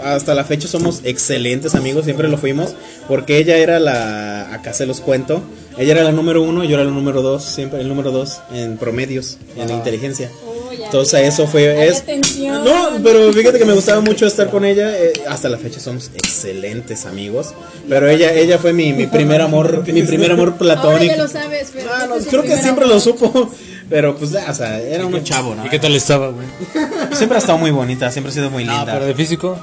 hasta la fecha somos excelentes amigos, siempre lo fuimos, porque ella era la, acá se los cuento, ella era la número uno, yo era la número dos, siempre el número dos en promedios, en inteligencia. Entonces eso fue... Es, atención. no, pero fíjate que me gustaba mucho estar con ella. eh, hasta la fecha somos excelentes amigos. Pero ella, ella fue mi, mi primer amor, mi primer amor Ahora platónico. ya lo sabes, pero Ah, no, el creo que siempre amor. lo supo. Pero pues, o sea, era un chavo, ¿no? ¿Y qué tal estaba, güey? Siempre ha estado muy bonita, siempre ha sido muy No, linda. pero de físico.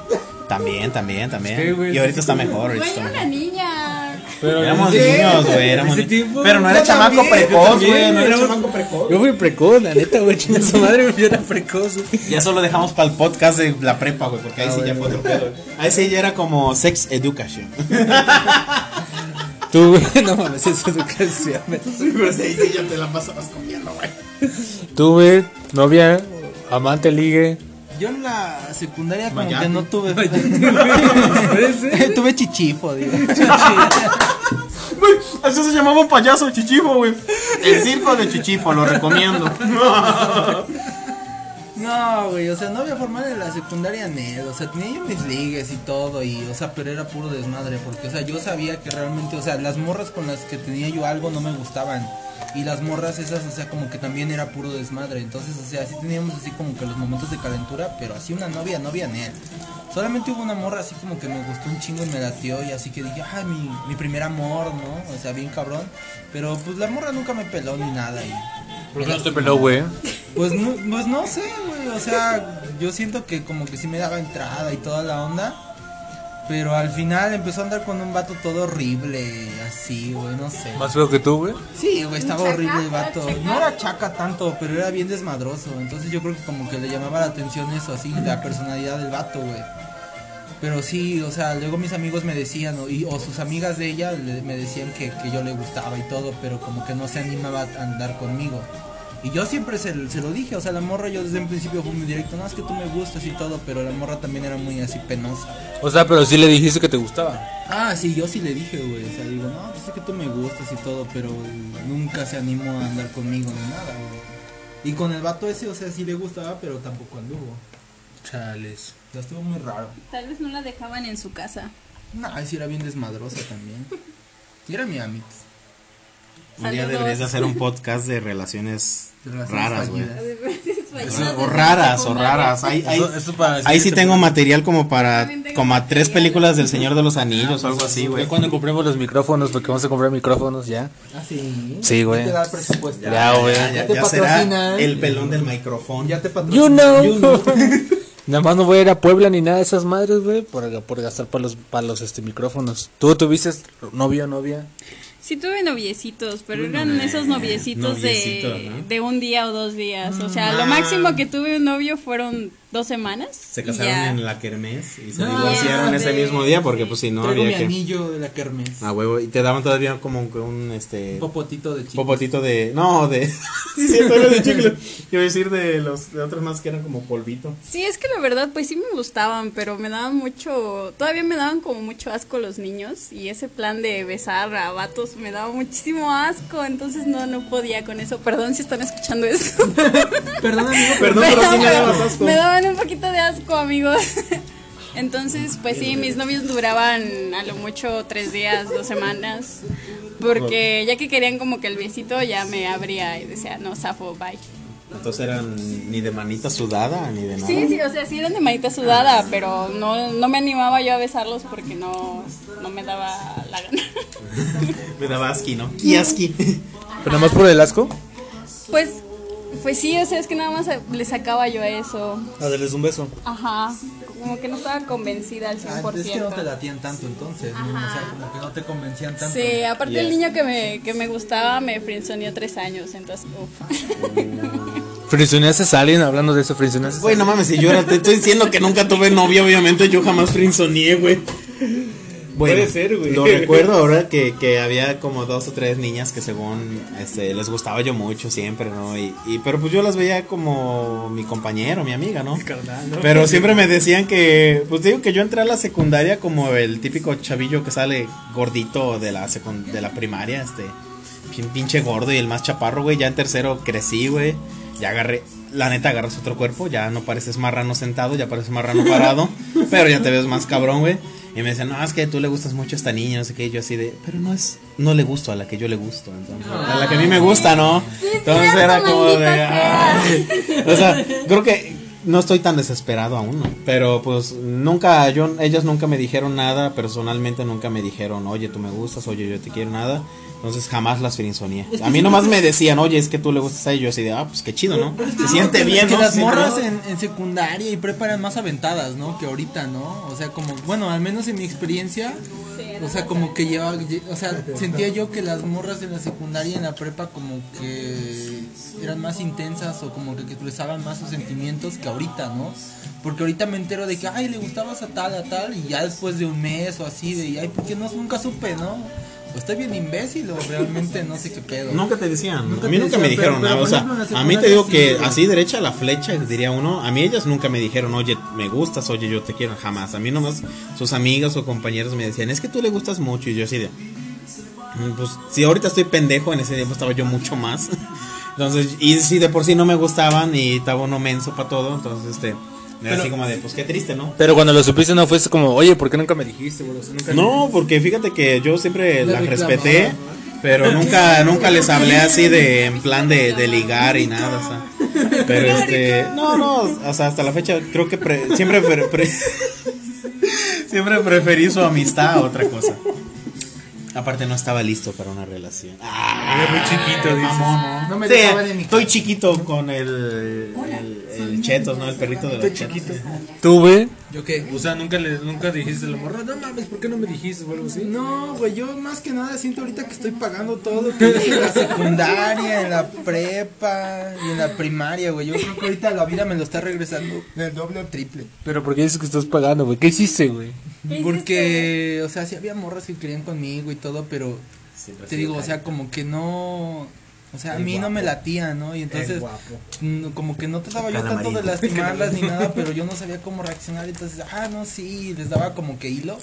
También, también, también. Sí, güey, y ahorita está mejor. ahorita Güey, está era mejor. una niña. Pero Éramos Sí. niños, güey. Éramos Ese ni- tiempo, Pero no era chamaco también, precoz, güey. No era chamaco precoz. Yo fui precoz, la neta, güey, chinga su madre, güey, yo era precoz. güey. Ya solo dejamos para el podcast de la prepa, güey, porque ahí sí ya fue otro pedo. Ahí sí ya era como sex education. Tú, güey, no mames, es educación. Sí, pero sí, sí ya te la pasabas comiendo, güey. Tú, güey, novia, amante, ligue. Yo en la secundaria como Mayate. que no tuve. tuve chichifo, digo. Güey, eso se llamaba un payaso chichifo, güey. El circo de chichifo, lo recomiendo. No, güey, o sea, no había formal en la secundaria Ned, o sea, tenía yo mis ligues y todo, y, o sea, pero era puro desmadre, porque, o sea, yo sabía que realmente, o sea, las morras con las que tenía yo algo no me gustaban, y las morras esas, o sea, como que también era puro desmadre, entonces, o sea, sí teníamos así como que los momentos de calentura, pero así una novia, novia Ned. Solamente hubo una morra así como que me gustó un chingo y me latió y así que dije, ay, mi, mi primer amor, ¿no? O sea, bien cabrón. Pero pues la morra nunca me peló ni nada y... ¿Por qué no te peló, güey? Pues no, pues no sé, güey. O sea, yo siento que como que sí me daba entrada y toda la onda. Pero al final empezó a andar con un vato todo horrible, así, güey, no sé. ¿Más feo que tú, güey? Sí, güey, estaba horrible el vato. No era chaca tanto, pero era bien desmadroso. Entonces yo creo que como que le llamaba la atención eso, así, la personalidad del vato, güey. Pero sí, o sea, luego mis amigos me decían, o, y, o sus amigas de ella le- me decían que, que yo le gustaba y todo, pero como que no se animaba a andar conmigo. Y yo siempre se, se lo dije, o sea, la morra yo desde un principio fue muy directo, no, es que tú me gustas y todo, pero la morra también era muy así penosa. O sea, pero sí le dijiste que te gustaba. Ah, sí, yo sí le dije, güey, o sea, digo, no, pues es que tú me gustas y todo, pero nunca se animó a andar conmigo ni nada, güey. Y con el vato ese, o sea, sí le gustaba, pero tampoco anduvo. Chales. O sea, estuvo muy raro. Tal vez no la dejaban en su casa. No, sí era bien desmadrosa también. Y era mi amix. Un día deberías de hacer un podcast de Relaciones raras, güey. O raras, o raras. Ahí, ahí, Eso- eso para ahí sí tengo material como para, como a tres películas del Señor de los Anillos o algo así, güey. Cuando compremos los micrófonos, porque vamos a comprar micrófonos ya. Ah, sí. Sí, güey. Ya güey. Ya, ya, te ya será el pelón del micrófono. Ya te patrocinan. You know. Nada más no voy a ir a Puebla ni nada de esas madres, güey, por, por gastar para los, para los este, micrófonos. ¿Tú tuviste novio o novia? Sí tuve noviecitos, pero eran esos noviecitos noviecito, de, ¿no? de un día o dos días. O sea, Ah. lo máximo que tuve un novio fueron dos semanas. Se casaron ya. en la kermés y se No, divorciaron ese mismo día porque pues si no Traigo mi había que... anillo de la kermés. Ah, huevo, y te daban todavía como que un, este... Un popotito de chico. Popotito de... No, de... sí, era de chicle. Iba a decir de los de otros más que eran como polvito. Sí, es que la verdad, pues sí me gustaban, pero me daban mucho, todavía me daban como mucho asco los niños y ese plan de besar a vatos me daba muchísimo asco, entonces no, no podía con eso. Perdón si están escuchando eso. Perdón, amigo. Perdón, pero sí me dabas asco. Me daban un poquito de asco, amigos. Entonces, pues sí, mis novios duraban a lo mucho tres días, dos semanas. Porque ya que querían como que el besito, ya me abría y decía, no, zafo, bye. Entonces eran ni de manita sudada ni de nada. Sí, sí, o sea, sí eran de manita sudada, pero no, no me animaba yo a besarlos porque no, no me daba la gana. Me daba asqui, ¿no? Y asqui. ¿Pero nada más por el asco? Pues, pues sí, o sea, es que nada más le sacaba yo a eso. A darles un beso. Ajá, como que no estaba convencida al 100%. Ah, es que no te latían tanto entonces, ¿no? O sea, como que no te convencían tanto. Sí, aparte Ya. el niño que me, que me gustaba me frenzoneó tres años, entonces, uff. ¿Frinzoneaste a alguien hablando de eso? ¿Frinzoneaste? Güey, no mames, si yo era- te estoy diciendo que nunca tuve novia, obviamente yo jamás frinzoneé, güey. Bueno, Puede ser, güey. Lo recuerdo ahora que, que había como dos o tres niñas que según este, les gustaba yo mucho siempre, ¿no? Y, y- pero pues yo las veía como mi compañero, mi amiga, ¿no? Pero siempre me decían que, pues digo que yo entré a la secundaria como el típico chavillo que sale gordito de la de la primaria, este, pin- pinche gordo y el más chaparro, güey. Ya en tercero crecí, güey. Ya agarré, la neta agarras otro cuerpo, ya no pareces marrano sentado, ya pareces marrano parado, pero ya te ves más cabrón, güey. Y me decían, no, es que tú le gustas mucho a esta niña, no sé qué, y yo así de, pero no es, no le gusto a la que yo le gusto, entonces, a la que a mí me gusta, ¿no? Entonces era como de, "Ay". o sea, creo que no estoy tan desesperado aún, ¿no? Pero pues nunca, yo, ellas nunca me dijeron nada, personalmente nunca me dijeron, oye, tú me gustas, oye, yo te quiero, nada. Entonces jamás las frinzoneé. A mí nomás me decían, oye, es que tú le gustas a ellos. Y yo así de, ah, pues qué chido, ¿no? Se siente bien, que ¿no? las morras en, en secundaria y prepa eran más aventadas, ¿no? Que ahorita, ¿no? O sea, como, bueno, al menos en mi experiencia, o sea, como que llevaba, lle- o sea, sentía yo que las morras en la secundaria y en la prepa como que eran más intensas o como que expresaban más sus sentimientos que ahorita, ¿no? Porque ahorita me entero de que, ay, le gustabas a tal, a tal, y ya después de un mes o así, de, ay, ¿por qué no? Nunca supe, ¿no? O estoy bien imbécil o realmente no sé qué pedo. Nunca te decían. Nunca a mí nunca me dijeron pero- nada. pero, O sea, a mí te digo que así derecha la flecha, diría uno. A mí ellas nunca me dijeron, oye, me gustas, oye, yo te quiero. Jamás. A mí nomás sus amigas o compañeros me decían, es que tú le gustas mucho. Y yo así de, "Mm, pues si ahorita estoy pendejo, en ese tiempo estaba yo mucho más. Entonces, y si de por sí no me gustaban y estaba uno menso para todo, entonces este. Pero- así como de, pues qué triste, ¿no? Pero cuando lo supiste no fue como, oye, ¿por qué nunca me dijiste, güey? O sea, nunca- No, porque fíjate que yo siempre reclamaba, respeté, pero nunca nunca les hablé así de en plan de, de ligar y nada, o sea. Pero este, no, no, o sea, hasta la fecha creo que pre- siempre pre- pre- siempre preferí su amistad a otra cosa. Aparte no estaba listo para una relación. Ah, Era muy chiquito, dices. mamón. No me Sí, en mi estoy chiquito con el, el, el chetos, ¿no? El perrito de los chetos. ¿Tú, güey? ¿Yo qué? O sea, nunca, le, nunca dijiste a la morra, no mames, ¿por qué no me dijiste o algo así? No, güey, yo más que nada siento ahorita que estoy pagando todo en la secundaria, en la prepa y en la primaria, güey. Yo creo que ahorita la vida me lo está regresando el doble o triple. Pero ¿por qué dices que estás pagando, güey? ¿Qué hiciste, güey? Porque, o sea, sí había morras que querían conmigo y todo, pero te digo, o sea, como que no... O sea, a mí no me latía, ¿no? Y entonces, mm, como que no trataba yo tanto de lastimarlas ni nada, pero yo no sabía cómo reaccionar. Entonces, ah, no, sí, les daba como que hilo,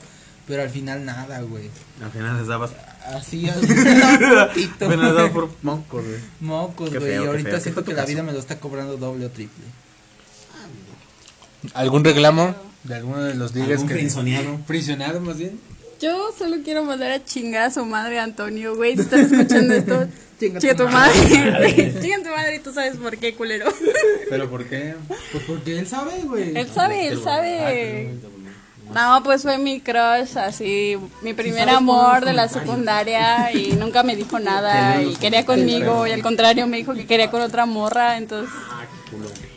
pero al final nada, güey. Al final les dabas Así, al final, poquito. Bueno, les dabas por mocos, güey. Mocos, Qué güey. feo, Y ahorita feo. ¿Qué siento que la vida me lo está cobrando doble o triple. ¿Algún reclamo de alguno de los ligas Algún que... frinzoneado. Frisionado, más bien. Yo solo quiero mandar a chingar a su madre, Antonio, güey. Si estás escuchando esto, Chinga chinga tu tu madre. Chinga tu madre y tú sabes por qué, culero. ¿Pero por qué? Pues porque él sabe, güey. Él sabe, él sabe. No, pues fue mi crush, así, mi primer amor de la secundaria y nunca me dijo nada y quería conmigo y al contrario me dijo que quería con otra morra, entonces...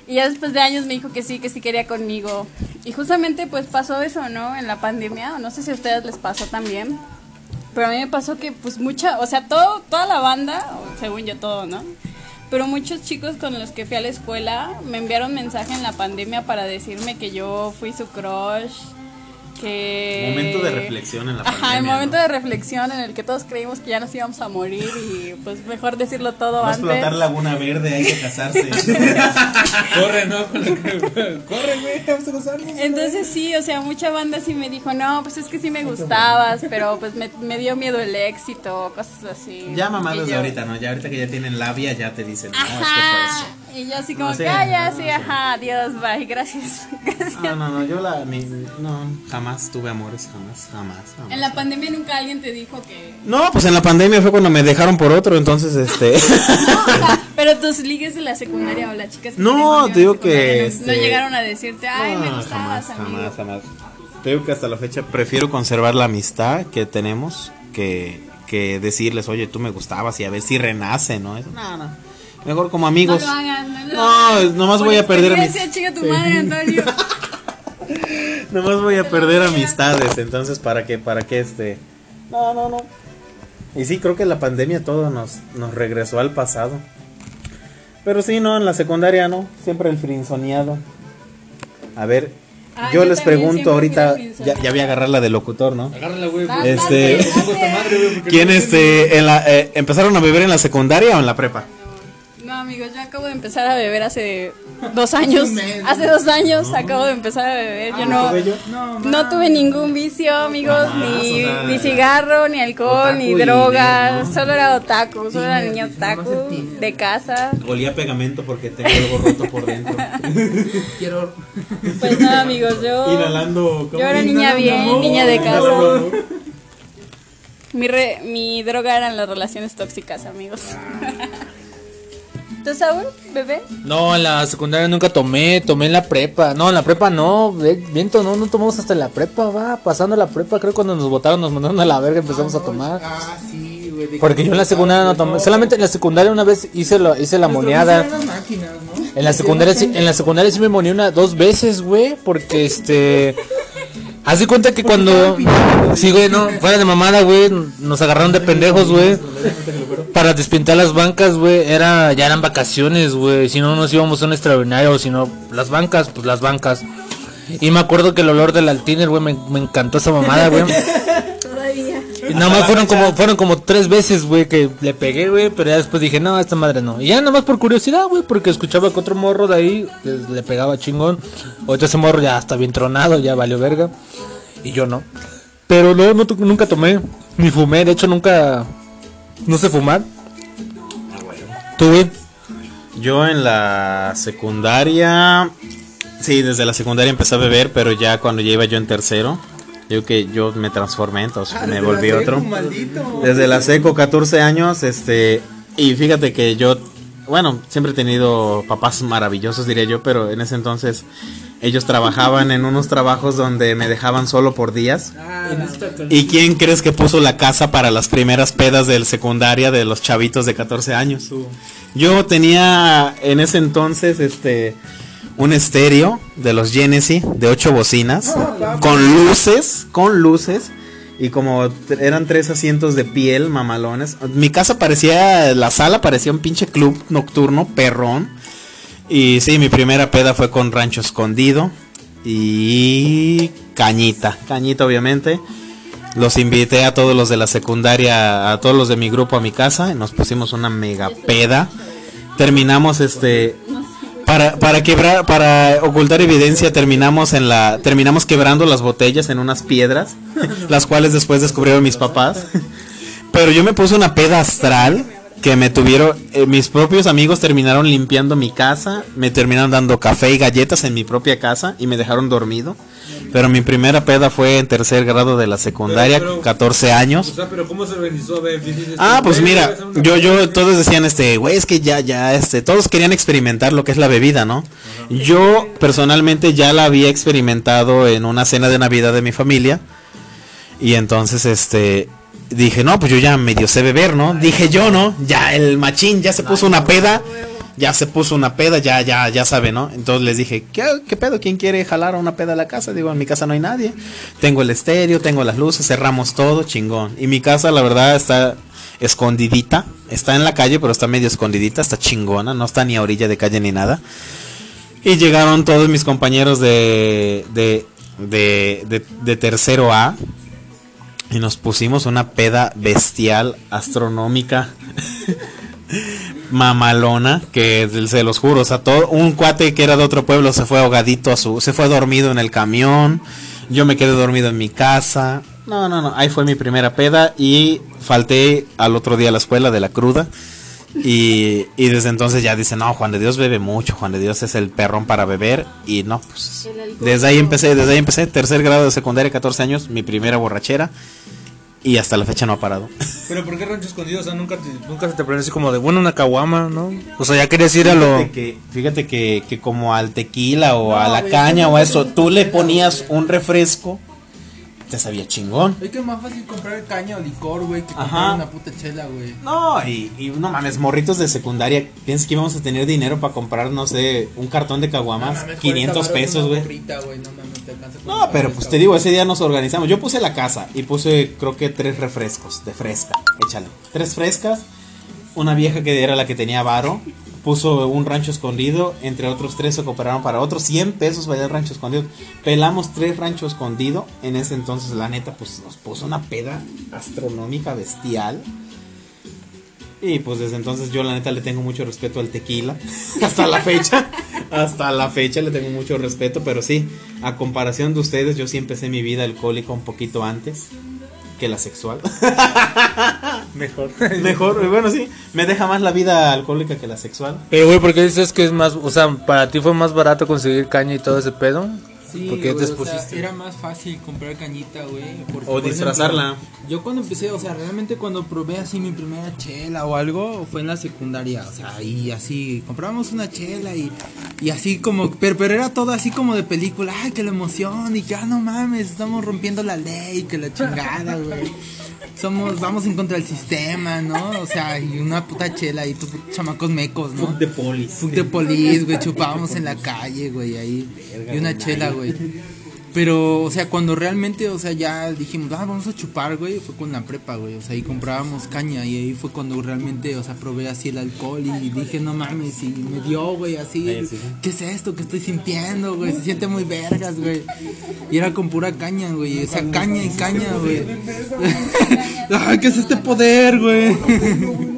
Y ya después de años me dijo que sí, que sí quería conmigo. Y justamente pues pasó eso, ¿no? En la pandemia, no sé si a ustedes les pasó también. Pero a mí me pasó que pues mucha, o sea, todo, toda la banda, según yo todo, ¿no? Pero muchos chicos con los que fui a la escuela me enviaron mensaje en la pandemia para decirme que yo fui su crush, que... Momento de reflexión en la Ajá, el momento ¿no? de reflexión en el que todos creímos que ya nos íbamos a morir y pues mejor decirlo todo a antes. explotar Laguna Verde, hay que casarse. Corre, ¿no? Corre, güey, vamos a casarnos. Entonces sí, o sea, mucha banda sí me dijo, no, pues es que sí me gustabas, pero pues me, me dio miedo el éxito, cosas así. ya desde yo- ahorita, ¿no? Ya ahorita que ya tienen labia, ya te dicen, no, es que fue eso. Y yo así como, No que, ah, ya, no sí, sé. ajá, adiós, bye, gracias. gracias. No, no, no, yo la, mi, no, jamás tuve amores, jamás, jamás, jamás. En la pandemia nunca alguien te dijo que... No, pues en la pandemia fue cuando me dejaron por otro, entonces, este... No, o sea, pero tus ligues de la secundaria o las chicas que No, te digo que, no, este- no llegaron a decirte, ay, me No, gustabas, jamás, amigo. jamás, jamás. Te digo que hasta la fecha prefiero conservar la amistad que tenemos que, que decirles, oye, tú me gustabas y a ver si renace, ¿no? Eso, no, no. Mejor como amigos. No lo hagan, no lo No, hagan. nomás Por voy a perder mis- tu madre, Antonio. Nomás voy a perder amistades, entonces para qué, para qué este. No, no, no. Y sí, creo que la pandemia todo nos, nos regresó al pasado. Pero sí, no, en la secundaria no, siempre el frinzoneado. A ver, Ah, yo, yo les pregunto ahorita, ya, ya voy a agarrar la de locutor, ¿no? Agárrala, güey. Este- ¿Quién este, en la, eh, empezaron a beber en la secundaria o en la prepa? No, amigos, yo acabo de empezar a beber hace dos años. Hace dos años acabo de empezar a beber. Yo no, No, no tuve ningún vicio, amigos, ni, o sea, ni cigarro, ni alcohol, otaku ni drogas. Solo era otaku, solo era nomás otaku de casa. Olía pegamento porque tengo algo roto por dentro. quiero. Pues nada, amigos, yo. Inhalando. Yo era niña Inhalando bien, amor. niña de casa. Mi, re- mi droga eran las relaciones tóxicas, amigos. ¿Tú, Saúl, bebé? No, en la secundaria nunca tomé, tomé en la prepa. No, en la prepa no, viento, no, no tomamos hasta en la prepa, va, pasando la prepa, creo que cuando nos votaron nos mandaron a la verga empezamos a tomar. Ah, sí, güey. Porque que- yo en la secundaria no tomé, solamente en la secundaria una vez hice, lo, hice la Nuestro moneada. En la secundaria sí, en la secundaria sí me moní una dos veces, güey, porque este Haz de cuenta que cuando Sí, güey, no, fuera de mamada, güey, nos agarraron de pendejos, güey. Para despintar las bancas, güey, era ya eran vacaciones, güey, si no nos íbamos a un extraordinario, sino las bancas, pues las bancas. Y me acuerdo que el olor del altiner, güey, me, me encantó esa mamada, güey. Todavía. Y nada más fueron como, fueron como tres veces, güey, que le pegué, güey, pero ya después dije, no, esta madre no. Y ya nada más por curiosidad, güey, porque escuchaba que otro morro de ahí le, le pegaba chingón. Ahorita ese morro ya está bien tronado, ya valió verga. Y yo no. Pero no, no nunca tomé, ni fumé, de hecho nunca, no sé fumar. ¿Tú, güey? Yo en la secundaria, sí, desde la secundaria empecé a beber, pero ya cuando ya iba yo en tercero, yo que yo me transformé, entonces Ah, me volví otro. maldito. Desde la seco, 14 años, este, y fíjate que yo, bueno, siempre he tenido papás maravillosos, diría yo, pero en ese entonces ellos trabajaban en unos trabajos donde me dejaban solo por días. ¿Y quién crees que puso la casa para las primeras pedas del secundaria de los chavitos de 14 años? Yo tenía en ese entonces este un estéreo de los Genesis de ocho bocinas con luces, con luces y como eran tres asientos de piel mamalones. Mi casa parecía la sala parecía un pinche club nocturno perrón. Y sí, mi primera peda fue con Rancho Escondido y Cañita, Cañita obviamente. Los invité a todos los de la secundaria, a todos los de mi grupo a mi casa y nos pusimos una mega peda. Terminamos este para, para quebrar, para ocultar evidencia, terminamos en la, terminamos quebrando las botellas en unas piedras, las cuales después descubrieron mis papás. Pero yo me puse una peda astral que me tuvieron, eh, mis propios amigos terminaron limpiando mi casa, me terminaron dando café y galletas en mi propia casa y me dejaron dormido. Pero mi primera peda fue en tercer grado de la secundaria, Pero, pero, 14 años. O sea, pero ¿cómo se organizó? A ver, dices, Ah, pues mira, yo, yo, todos decían, este, güey, es que ya, ya, este, todos querían experimentar lo que es la bebida, ¿no? Yo, personalmente, ya la había experimentado en una cena de Navidad de mi familia. Y entonces, este, dije, no, pues yo ya medio sé beber, ¿no? Dije yo, ¿no? Ya el machín ya se puso una peda. Ya se puso una peda, ya, ya, ya sabe, ¿no? Entonces les dije, ¿qué, qué pedo? ¿Quién quiere jalar a una peda a la casa? Digo, en mi casa no hay nadie. Tengo el estéreo, tengo las luces, cerramos todo, chingón. Y mi casa, la verdad, está escondidita. Está en la calle, pero está medio escondidita, está chingona, no está ni a orilla de calle ni nada. Y llegaron todos mis compañeros de, de, de, de, de tercero A. Y nos pusimos una peda bestial, astronómica, mamalona, que se los juro, o sea, todo, un cuate que era de otro pueblo se fue ahogadito a su, se fue dormido en el camión, yo me quedé dormido en mi casa, no, no, no, ahí fue mi primera peda y falté al otro día a la escuela de la cruda. Y, y desde entonces ya dice, no, Juan de Dios bebe mucho, Juan de Dios es el perrón para beber. Y no, pues desde ahí empecé, desde ahí empecé, tercer grado de secundaria, 14 años, mi primera borrachera. Y hasta la fecha no ha parado. Pero ¿por qué rancho escondido? O sea, nunca te... Nunca se te pone así como de, bueno, una caguama, ¿no? O sea, ya querías ir a lo... Fíjate que, fíjate que, que como al tequila o a la güey, caña o no eso, tú le ponías un refresco, te sabía chingón. Es que es más fácil comprar caña o licor, güey, que Ajá. comprar una puta chela, güey. No, y, y no mames, morritos de secundaria, piensas que íbamos a tener dinero para comprar, no sé, un cartón de caguamas, 500 pesos, güey. No, pero pues te digo, ese día nos organizamos. Yo puse la casa y puse, creo que tres refrescos de fresca. Échale. Tres frescas. Una vieja que era la que tenía varo. Puso un rancho escondido. Entre otros tres se cooperaron para otros 100 pesos valía el rancho escondido. Pelamos tres ranchos escondido. En ese entonces, la neta, pues nos puso una peda astronómica bestial. Y pues desde entonces yo la neta le tengo mucho respeto al tequila. Hasta la fecha. Hasta la fecha le tengo mucho respeto. Pero sí, a comparación de ustedes, yo sí empecé mi vida alcohólica un poquito antes que la sexual. Mejor. Mejor, y bueno, sí, me deja más la vida alcohólica que la sexual. Pero, güey, ¿por qué dices que es más... O sea, para ti fue más barato conseguir caña y todo ese pedo? Sí, ¿Por qué güey, te o sea, expusiste? era más fácil comprar cañita, güey. porque, O por disfrazarla. ejemplo, yo cuando empecé, o sea, realmente cuando probé así mi primera chela o algo, fue en la secundaria, o sea, y así, comprábamos una chela y, y así como, pero, pero era todo así como de película, ay, que la emoción y que, ah, no mames, estamos rompiendo la ley, que la chingada, güey. Somos, vamos en contra del sistema, ¿no? O sea, y una puta chela y tus chamacos mecos, ¿no? de polis. Fuck de polis, güey, chupábamos en la calle, güey, ahí. Y una chela, güey. Pero, o sea, cuando realmente, o sea, ya dijimos, ah, vamos a chupar, güey, fue con la prepa, güey. O sea, y comprábamos caña y ahí fue cuando realmente, o sea, probé así el alcohol y dije, no mames, y me dio, güey, así. Sí, sí, sí. ¿Qué es esto que estoy sintiendo, güey? Se siente muy vergas, güey. Y era con pura caña, güey. O sea, caña y caña, güey. Ay, ¿qué es este poder, güey?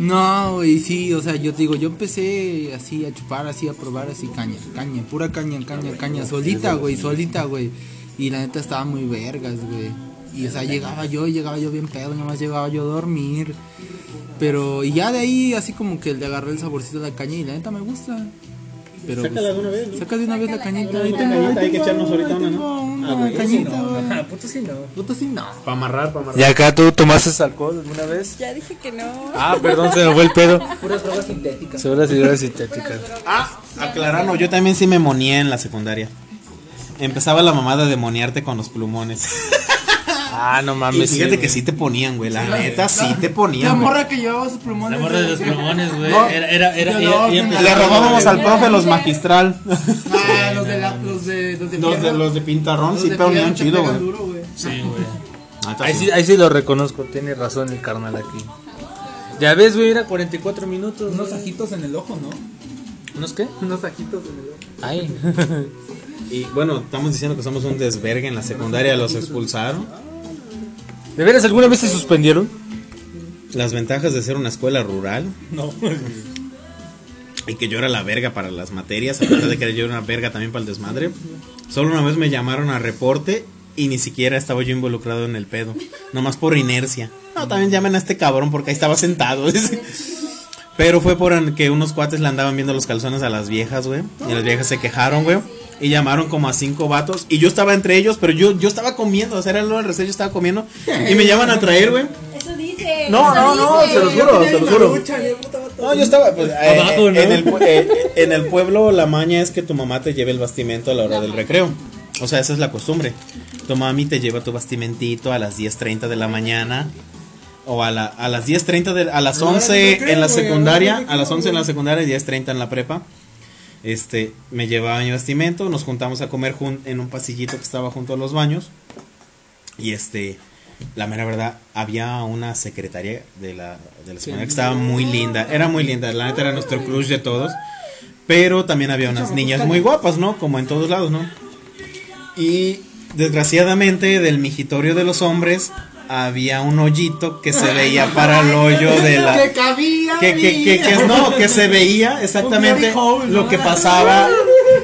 No, güey, sí, o sea, yo te digo, yo empecé así a chupar, así a probar, así caña, caña, pura caña, caña, caña, solita, güey, solita, güey. Y la neta estaba muy vergas, güey. Y o sea, llegaba yo llegaba yo bien pedo, nada más llegaba yo a dormir. Pero, y ya de ahí, así como que le agarré el saborcito de la caña y la neta me gusta. Pero, Sácala de una vez, ¿no? Saca de una vez la cañita. Ahí una cañita, hay que echarnos ahorita una, ¿no? una Ah, güey, cañita, No, ajá, puto sí no. Puto sí, no. Para amarrar, para amarrar. ¿Y acá tú tomaste alcohol alguna vez? Ya dije que no. Ah, perdón, se me fue el pedo. Puras drogas sintéticas. Las drogas sintéticas. Ah, aclarando, yo también sí me monié en la secundaria. Empezaba la mamada de moniarte con los plumones. Ah, no Y mames. fíjate sí, que sí te ponían, güey. La neta sí te La ponían. güey. morra que llevaba sus plumones. La morra de los plumones, güey. No. Era, era, era, ella- no, ella Le robábamos al profe los magistral. Ah, los de la, los de, los de, Los de, fierro. los de pintarrón Los sí ponían chido, güey. duro, güey. Sí, güey. Ahí sí. ahí sí lo reconozco, tiene razón el carnal aquí. Ya ves, güey, era 44 minutos. Unos güey. ajitos en el ojo, ¿no? ¿Unos qué? Unos ajitos en el ojo. Ay. Y bueno, estamos diciendo que somos un desvergue en la secundaria, los expulsaron. ¿De veras alguna vez se suspendieron? Las ventajas de ser una escuela rural No. y que yo era la verga para las materias, a pesar de que yo era una verga también para el desmadre. Solo una vez me llamaron a reporte y ni siquiera estaba yo involucrado en el pedo, nomás por inercia. No, también llamen a este cabrón porque ahí estaba sentado. Pero fue por que unos cuates le andaban viendo los calzones a las viejas, güey. Y las viejas se quejaron, güey. Y llamaron como a cinco vatos. Y yo estaba entre ellos, pero yo, yo estaba comiendo. O sea, era lo del receso, yo estaba comiendo. Y me llaman a traer, güey. Eso dice. No, eso no, no, se los juro, se los juro. No, yo estaba. pues, eh, Abajo, ¿no? en, el, eh, en el pueblo, la maña es que tu mamá te lleve el bastimento a la hora del recreo. O sea, esa es la costumbre. Tu mami te lleva tu bastimentito a las 10:30 de la mañana. O a, la, a las 10:30 de a las 11 en la secundaria. A las 11 en la secundaria y 10:30 en la prepa. Este, me llevaba mi bastimento. Nos juntamos a comer jun- en un pasillito que estaba junto a los baños. Y este, la mera verdad, había una secretaria de la, de la secundaria que estaba muy linda. Era muy linda, la neta era nuestro crush de todos. Pero también había unas niñas muy guapas, ¿no? Como en todos lados, ¿no? Y desgraciadamente del migitorio de los hombres había un hoyito que se veía para el hoyo de la... Que cabía. Que, que, que, que- no, que se veía exactamente lo que pasaba,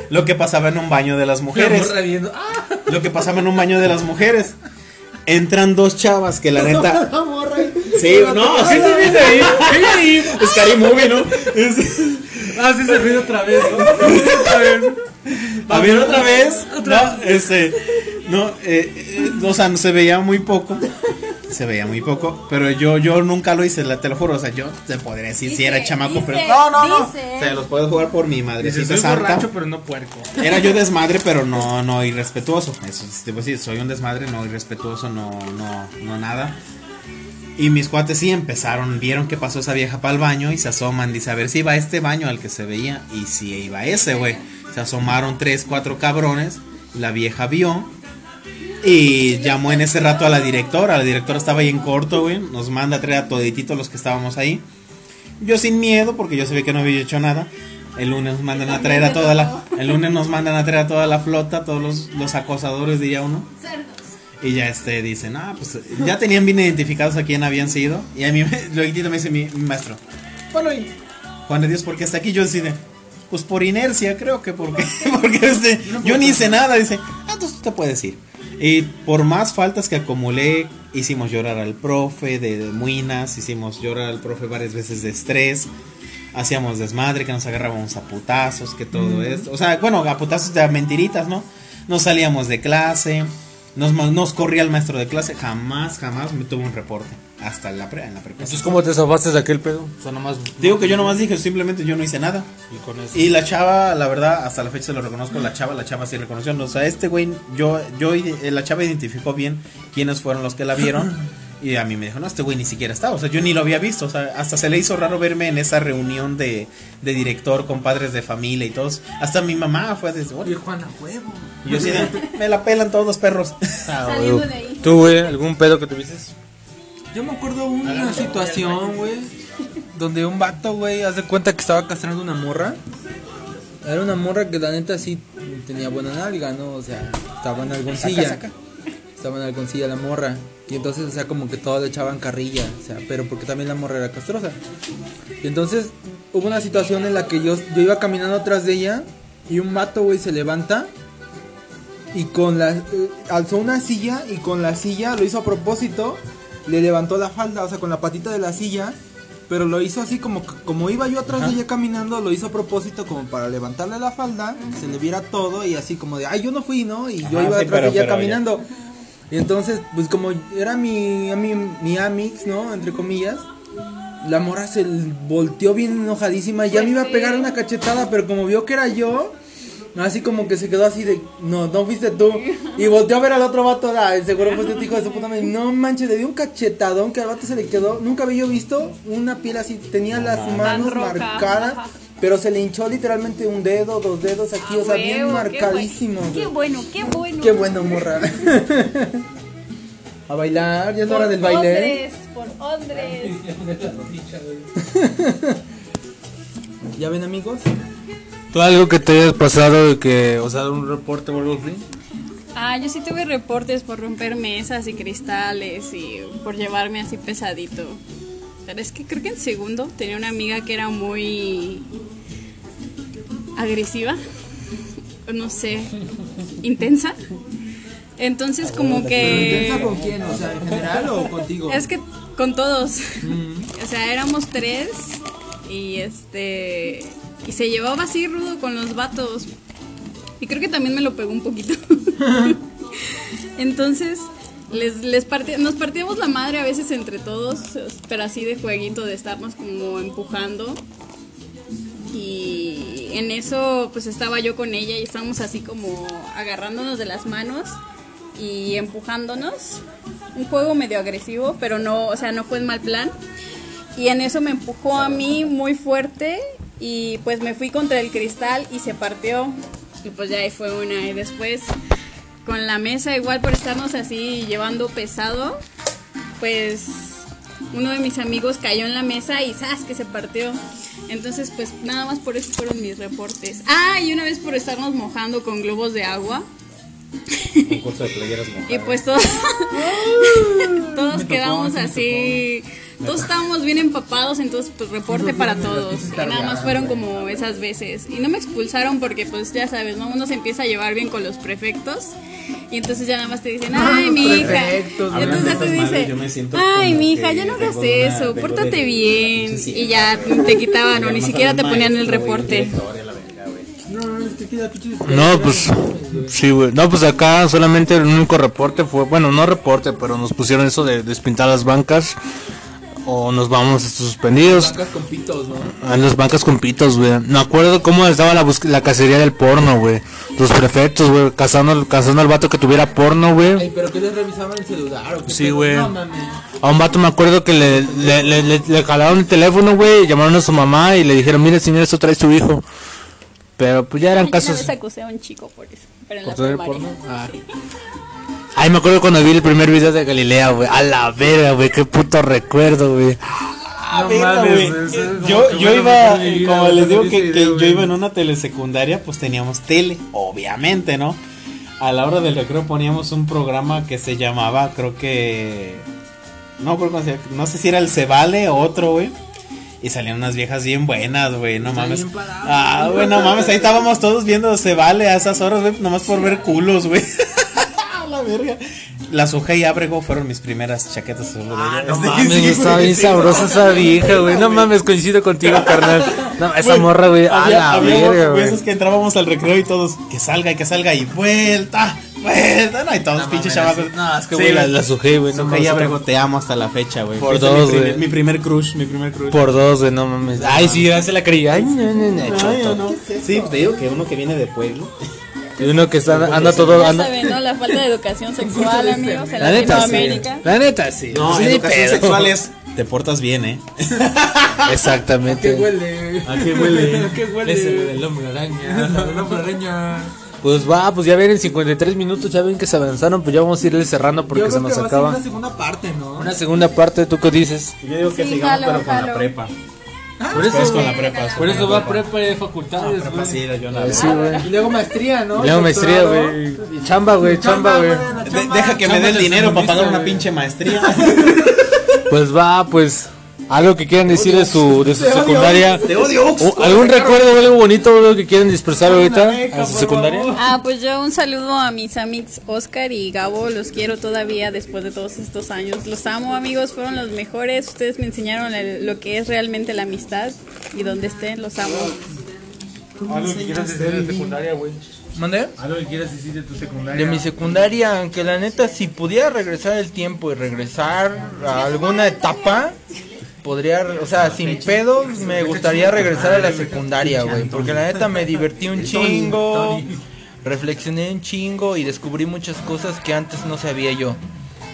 lo que pasaba en un baño de las mujeres. ¡ah! Lo que pasaba en un baño de las mujeres. Entran dos chavas que la neta. Sí, no, sí se viene ahí. Es Scary Movie, ¿no? Es- Ah, se ríe otra vez. Otra vez. a ver, otra vez. No, este. No, eh, eh, o sea, no se veía muy poco. Se veía muy poco. Pero yo, yo nunca lo hice, la- te lo juro. O sea, yo te podría decir si era chamaco, dice, pero. No, no, no. dice. O sea, los puedo jugar por mi Dice, madrecita soy santa. borracho, pero no puerco. Era yo desmadre, pero no, no irrespetuoso. Eso a decir, soy un desmadre, no irrespetuoso, no, no, no nada. Y mis cuates sí empezaron, vieron que pasó esa vieja para el baño y se asoman, dice, a ver si iba a este baño al que se veía. Y si iba a ese, güey. Se asomaron tres, cuatro cabrones, la vieja vio y llamó en ese rato a la directora. La directora estaba ahí en corto, güey. Nos manda a traer a todititos los que estábamos ahí. Yo sin miedo, porque yo sabía que no había hecho nada. El lunes nos mandan a traer a toda la. El lunes nos mandan a traer a toda la flota, todos los, los acosadores, diría uno. Y ya este dicen, ah, pues ya tenían bien identificados a quién habían sido. Y a mí luego me dice mi, mi maestro, bueno, y Juan de Dios, ¿por qué está aquí? Yo decide, pues por inercia, creo que porque, porque este, yo ni hice nada. Dice, ah, entonces tú te puedes ir. Y por más faltas que acumulé, hicimos llorar al profe de, de muinas, hicimos llorar al profe varias veces de estrés. Hacíamos desmadre, que nos agarrábamos a putazos, que todo esto. O sea, bueno, a putazos de mentiritas, ¿no? Nos salíamos de clase, nos, nos corría el maestro de clase, jamás, jamás me tuvo un reporte. Hasta en la, pre, en la prepa. Entonces, ¿cómo te zafaste de aquel pedo? O sea, nomás. Digo que yo nomás dije, simplemente yo no hice nada. Y con eso. Y la chava, la verdad, hasta la fecha se lo reconozco, la chava, la chava sí reconoció. O sea, este güey, yo, yo, ide- la chava identificó bien quiénes fueron los que la vieron. Y a mí me dijo, no, este güey ni siquiera estaba. O sea, yo ni lo había visto. O sea, hasta se le hizo raro verme en esa reunión de, de director con padres de familia y todos. Hasta mi mamá fue desde. Oye, Juan, a huevo. Y yo de, me la pelan todos los perros. Ah, Saliendo de ahí. ¿Tú, güey, algún pedo que tuviste? Yo me acuerdo una situación, güey, donde un vato, güey, hace cuenta que estaba castrando una morra. Era una morra que la neta sí tenía buena nalga, ¿no? O sea, estaba en algoncilla. Estaba en algoncilla la morra. Y entonces, o sea, como que todos le echaban carrilla, o sea, pero porque también la morra era castrosa. Y entonces hubo una situación en la que yo, yo iba caminando atrás de ella y un vato, güey, se levanta y con la. eh, alzó una silla y con la silla lo hizo a propósito. Le levantó la falda, o sea, con la patita de la silla. Pero lo hizo así como, como iba yo atrás de ella caminando, lo hizo a propósito como para levantarle la falda, que se le viera todo y así como de, ay, yo no fui, ¿no? Y yo iba sí, atrás pero- de ella pero ya. caminando. Y entonces, pues como era mi, mi, mi amix, ¿no? Entre comillas. La morra se volteó bien enojadísima y ya Pues me iba a sí. pegar una cachetada, pero como vio que era yo, así como que se quedó así de, no, no fuiste tú. Y volteó a ver al otro vato, ah, seguro fue este hijo de su puta madre. No manches, le dio un cachetadón que al vato se le quedó. Nunca había yo visto una piel así, tenía las manos marcadas, pero se le hinchó literalmente un dedo, dos dedos aquí, o sea, bien huevo, qué marcadísimo. bueno, Qué bueno, qué bueno. Qué bueno, morra. a bailar, ya es Por hora del baile. Hombres, por hombres. ¿Ya ven, amigos? ¿Tú algo que te hayas pasado de que, o sea, un reporte o algo así? Ah, yo sí tuve reportes por romper mesas y cristales y por llevarme así pesadito. Pero es que creo que en segundo tenía una amiga que era muy agresiva, no sé, intensa. Entonces como que... ¿Intensa con quién? O sea, ¿en general o contigo? Es que con todos. O sea, éramos tres y este y se llevaba así rudo con los vatos. Y creo que también me lo pegó un poquito. Entonces, les, les nos partíamos la madre a veces entre todos, pero así de jueguito, de estarnos como empujando. Y en eso, pues estaba yo con ella y estábamos así como agarrándonos de las manos y empujándonos. Un juego medio agresivo, pero no, o sea, no fue en mal plan. Y en eso me empujó a mí muy fuerte y pues me fui contra el cristal y se partió. Y pues ya ahí fue una. Y después con la mesa, igual por estarnos así llevando pesado, pues uno de mis amigos cayó en la mesa y ¡zas! que se partió. Entonces, pues nada más por eso fueron mis reportes. Ah, y una vez por estarnos mojando con globos de agua. Concurso de playeras mojadas. Y pues todos, todos quedamos así, todos estábamos bien empapados, entonces pues reporte para todos. Y nada más fueron como esas veces. Y no me expulsaron porque pues ya sabes, ¿no? Uno se empieza a llevar bien con los prefectos. Y entonces ya nada más te dicen, ay, mi hija. Y entonces ya te Hablando de esas madres, dice, yo me siento ay, mi hija, ya no hagas eso, pórtate bien. Y ya te quitaban o ni siquiera te ponían el reporte. No, pues sí, güey. No, pues acá solamente el único reporte fue, bueno, no reporte, pero nos pusieron eso de despintar las bancas o nos vamos suspendidos. Bancas con pitos, ¿no? A las bancas con pitos, güey. Me acuerdo cómo estaba la, bus- la cacería del porno, güey. Los prefectos, güey, cazando, cazando al vato que tuviera porno, Ay, güey. pero que les revisaban el celular o qué Sí, güey. No. A un vato me acuerdo que le, le, le, le- le jalaron el teléfono, güey, llamaron a su mamá y le dijeron, mire señor, esto trae su hijo. Pero pues ya eran Ay, Una casos... vez acusé a un chico por eso, pero en la ¿Por traer primaria. porno? Ah. Ay, me acuerdo cuando vi el primer video de Galilea, güey. A la verga, güey. Qué puto recuerdo, güey. Ah, No verga, mames, Yo, yo iba, vida, como les digo que, que yo iba en una telesecundaria, pues teníamos tele, obviamente, ¿no? A la hora del recreo poníamos un programa que se llamaba, creo que... No, creo que se- no sé si era el Se Vale o otro, güey. Y salían unas viejas bien buenas, güey, no mames. bien paradas. Ah, güey, no mames, ahí estábamos todos viendo Se Vale a esas horas, güey, nomás por ver culos, güey. la verga. La Sujei y Abrego fueron mis primeras chaquetas de ella. No Sí, mames, sí, está güey, bien sí, sabrosa esa vieja, güey. No mames, coincido contigo, carnal. No, esa Güey, morra, güey. A la verga, güey. veces que entrábamos al recreo y todos, que salga y que salga y vuelta, vuelta, no, y todos No pinches mames, chavos. No, es que, Sí, güey, la, sujé, güey. No Sujei y. Abrego te amo hasta la fecha, güey. Por Fuiste dos, güey. mi primer crush, mi primer crush. Por dos, güey, no mames. Ay, sí, ya se la creí. Ay, no, no, no, no. Sí, te digo que uno que viene de pueblo. Y uno que está, anda todo. Ya Anda... saben, ¿no? La falta de educación sexual, amigos, en La neta, sí. Latinoamérica. La neta, sí. No, Sí, educación pedo. sexual es, te portas bien, ¿eh? Exactamente. ¿Qué huele? ¿A qué huele? ¿Qué huele? Güey, del hombre araña. El hombre araña. Pues va, pues ya ven en 53 minutos, ya ven que se avanzaron, pues ya vamos a irle cerrando porque Yo se creo nos que va a ser acaba. una segunda parte, ¿no? Una segunda parte, ¿tú qué dices? Yo digo que Sí, sigamos, jalo, pero con la jalo. Prepa. Por Después con la prepa. Por eso la va prepa de facultades, Prepa güey. sí, yo la Sí, güey. Y luego maestría, ¿no? Y luego maestría, güey. Y chamba, güey, chamba, güey. De- deja que me dé el dinero para pagar una pinche maestría. Pues va, pues Algo que quieran decir de su, de su secundaria. Te odio, Ux. O ¿Algún recuerdo, algo bonito, algo que quieran dispersar ahorita a su secundaria? Ah, pues yo un saludo a mis amigos Oscar y Gabo, los quiero todavía después de todos estos años. Los amo amigos, fueron los mejores, ustedes me enseñaron el- lo que es realmente la amistad y donde estén, los amo. Algo que quieras decir de secundaria, güey. ¿Mandé? Algo que quieras decir de tu secundaria. De mi secundaria, aunque la neta, si pudiera regresar el tiempo y regresar a alguna etapa, podría, o sea, sin pedos, me gustaría regresar a la secundaria, güey. Porque la neta me divertí un chingo, reflexioné un chingo y descubrí muchas cosas que antes no sabía yo.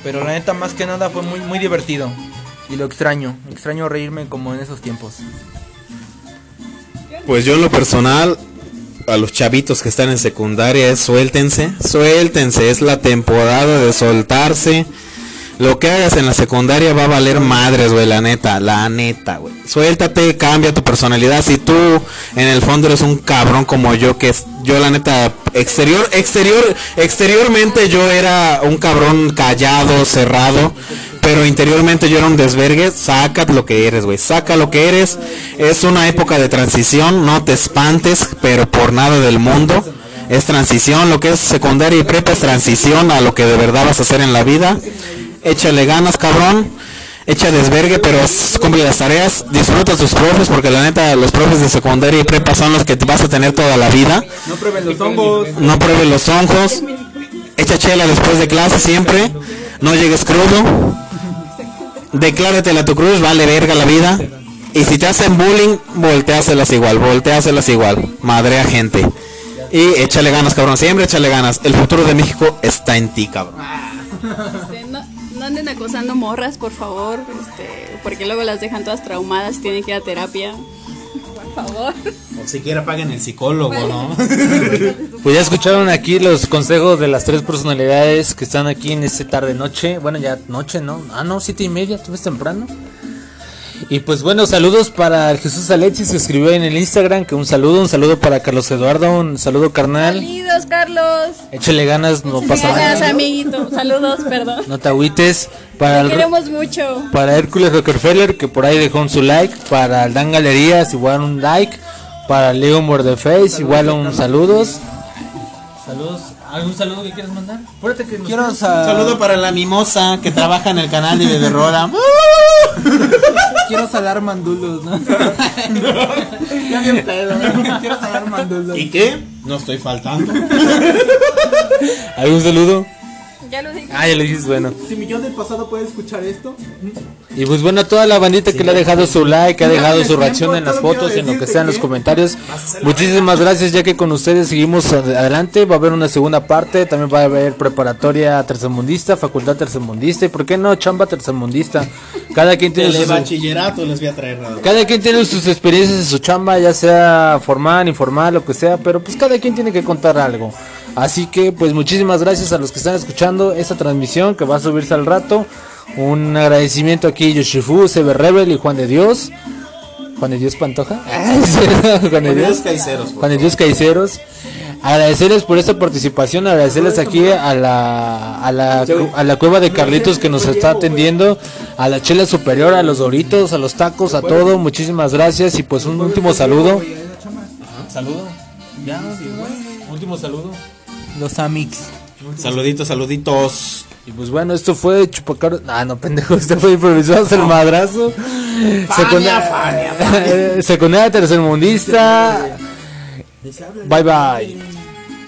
Pero la neta, más que nada, fue muy, muy divertido. Y lo extraño, extraño reírme como en esos tiempos. Pues yo en lo personal, a los chavitos que están en secundaria, es suéltense, suéltense, es la temporada de soltarse. Lo que hagas en la secundaria va a valer madres, güey, la neta, la neta, güey. Suéltate, cambia tu personalidad. Si tú en el fondo eres un cabrón como yo, que es, yo la neta, exterior, exterior, exteriormente yo era un cabrón callado, cerrado. Pero interiormente yo era un desvergue, saca lo que eres, güey, saca lo que eres. Es una época de transición, no te espantes, pero por nada del mundo. Es transición, lo que es secundaria y prepa es transición a lo que de verdad vas a hacer en la vida. Échale ganas, cabrón. Echa desvergue, pero cumple las tareas. Disfruta a tus profes, porque la neta, los profes de secundaria y prepa son los que te vas a tener toda la vida. No prueben los hongos. No pruebes los ojos. Echa chela después de clase siempre. No llegues crudo. Decláratela a tu cruz, vale verga la vida. Y si te hacen bullying, volteáselas igual, volteáselas igual. Madrea gente. Y échale ganas, cabrón. Siempre échale ganas. El futuro de México está en ti, cabrón. Anden acosando morras, por favor, este, porque luego las dejan todas traumadas y tienen que ir a terapia. Por favor. O siquiera paguen el psicólogo, ¿no? Pues ya escucharon aquí los consejos de las tres personalidades que están aquí en este tarde noche. Bueno, ya noche, ¿no? Ah, no, siete y media, tú ves temprano. Y pues bueno, saludos para el Jesús Alexis que escribió en el Instagram, que un saludo, un saludo para Carlos Eduardo, un saludo carnal. Saludos, Carlos. Échale ganas, no pasa Gracias, nada. amiguito. Saludos, perdón. No te agüites. Para Te el, queremos mucho. para Hércules Rockefeller, que por ahí dejó un su like. Para Dan Galerías, igual un like. Para Leo Mordeface, igual un saludos. Saludos. ¿Algún saludo que quieras mandar? Acuérdate que Quiero sa- Saludo para la mimosa que trabaja en el canal de Bederrola. quiero salar mandulos, ¿no? ya bien pedo. Quiero salar mandulos. ¿Y qué? No estoy faltando. ¿Algún saludo? Ya lo dije. Ah, ya lo dijiste, bueno. Si mi yo del pasado puede escuchar esto, Y pues bueno, a toda la bandita que le ha dejado su like, que ha dejado su reacción en las fotos, en lo que sea en los comentarios. Muchísimas gracias, ya que con ustedes seguimos ad- adelante. Va a haber una segunda parte, también va a haber preparatoria tercermundista, facultad tercermundista y por qué no chamba tercermundista. Cada quien tiene sus, bachillerato les voy a traer nada. cada quien tiene sus experiencias en su chamba, ya sea formal, informal, lo que sea, pero pues cada quien tiene que contar algo. Así que pues muchísimas gracias a los que están escuchando esta transmisión que va a subirse al rato. Un agradecimiento aquí Yoshifu, Sever Rebel y Juan de Dios. Juan de Dios Pantoja. Juan de Dios. Caiceros. Juan de Dios Caiceros. Agradecerles por esta participación, agradecerles aquí a la, a la, a la cueva de Carlitos que nos está atendiendo, a la chela superior, a los doritos, a los tacos, a todo. Muchísimas gracias y pues un último saludo. Saludo. Ya, último saludo. Los amics. Saluditos, saluditos. Y pues bueno, esto fue Chupacaro. Ah, no, pendejo, esto fue improvisado el madrazo. Secundaria, secundaria tercermundista. Bye bye.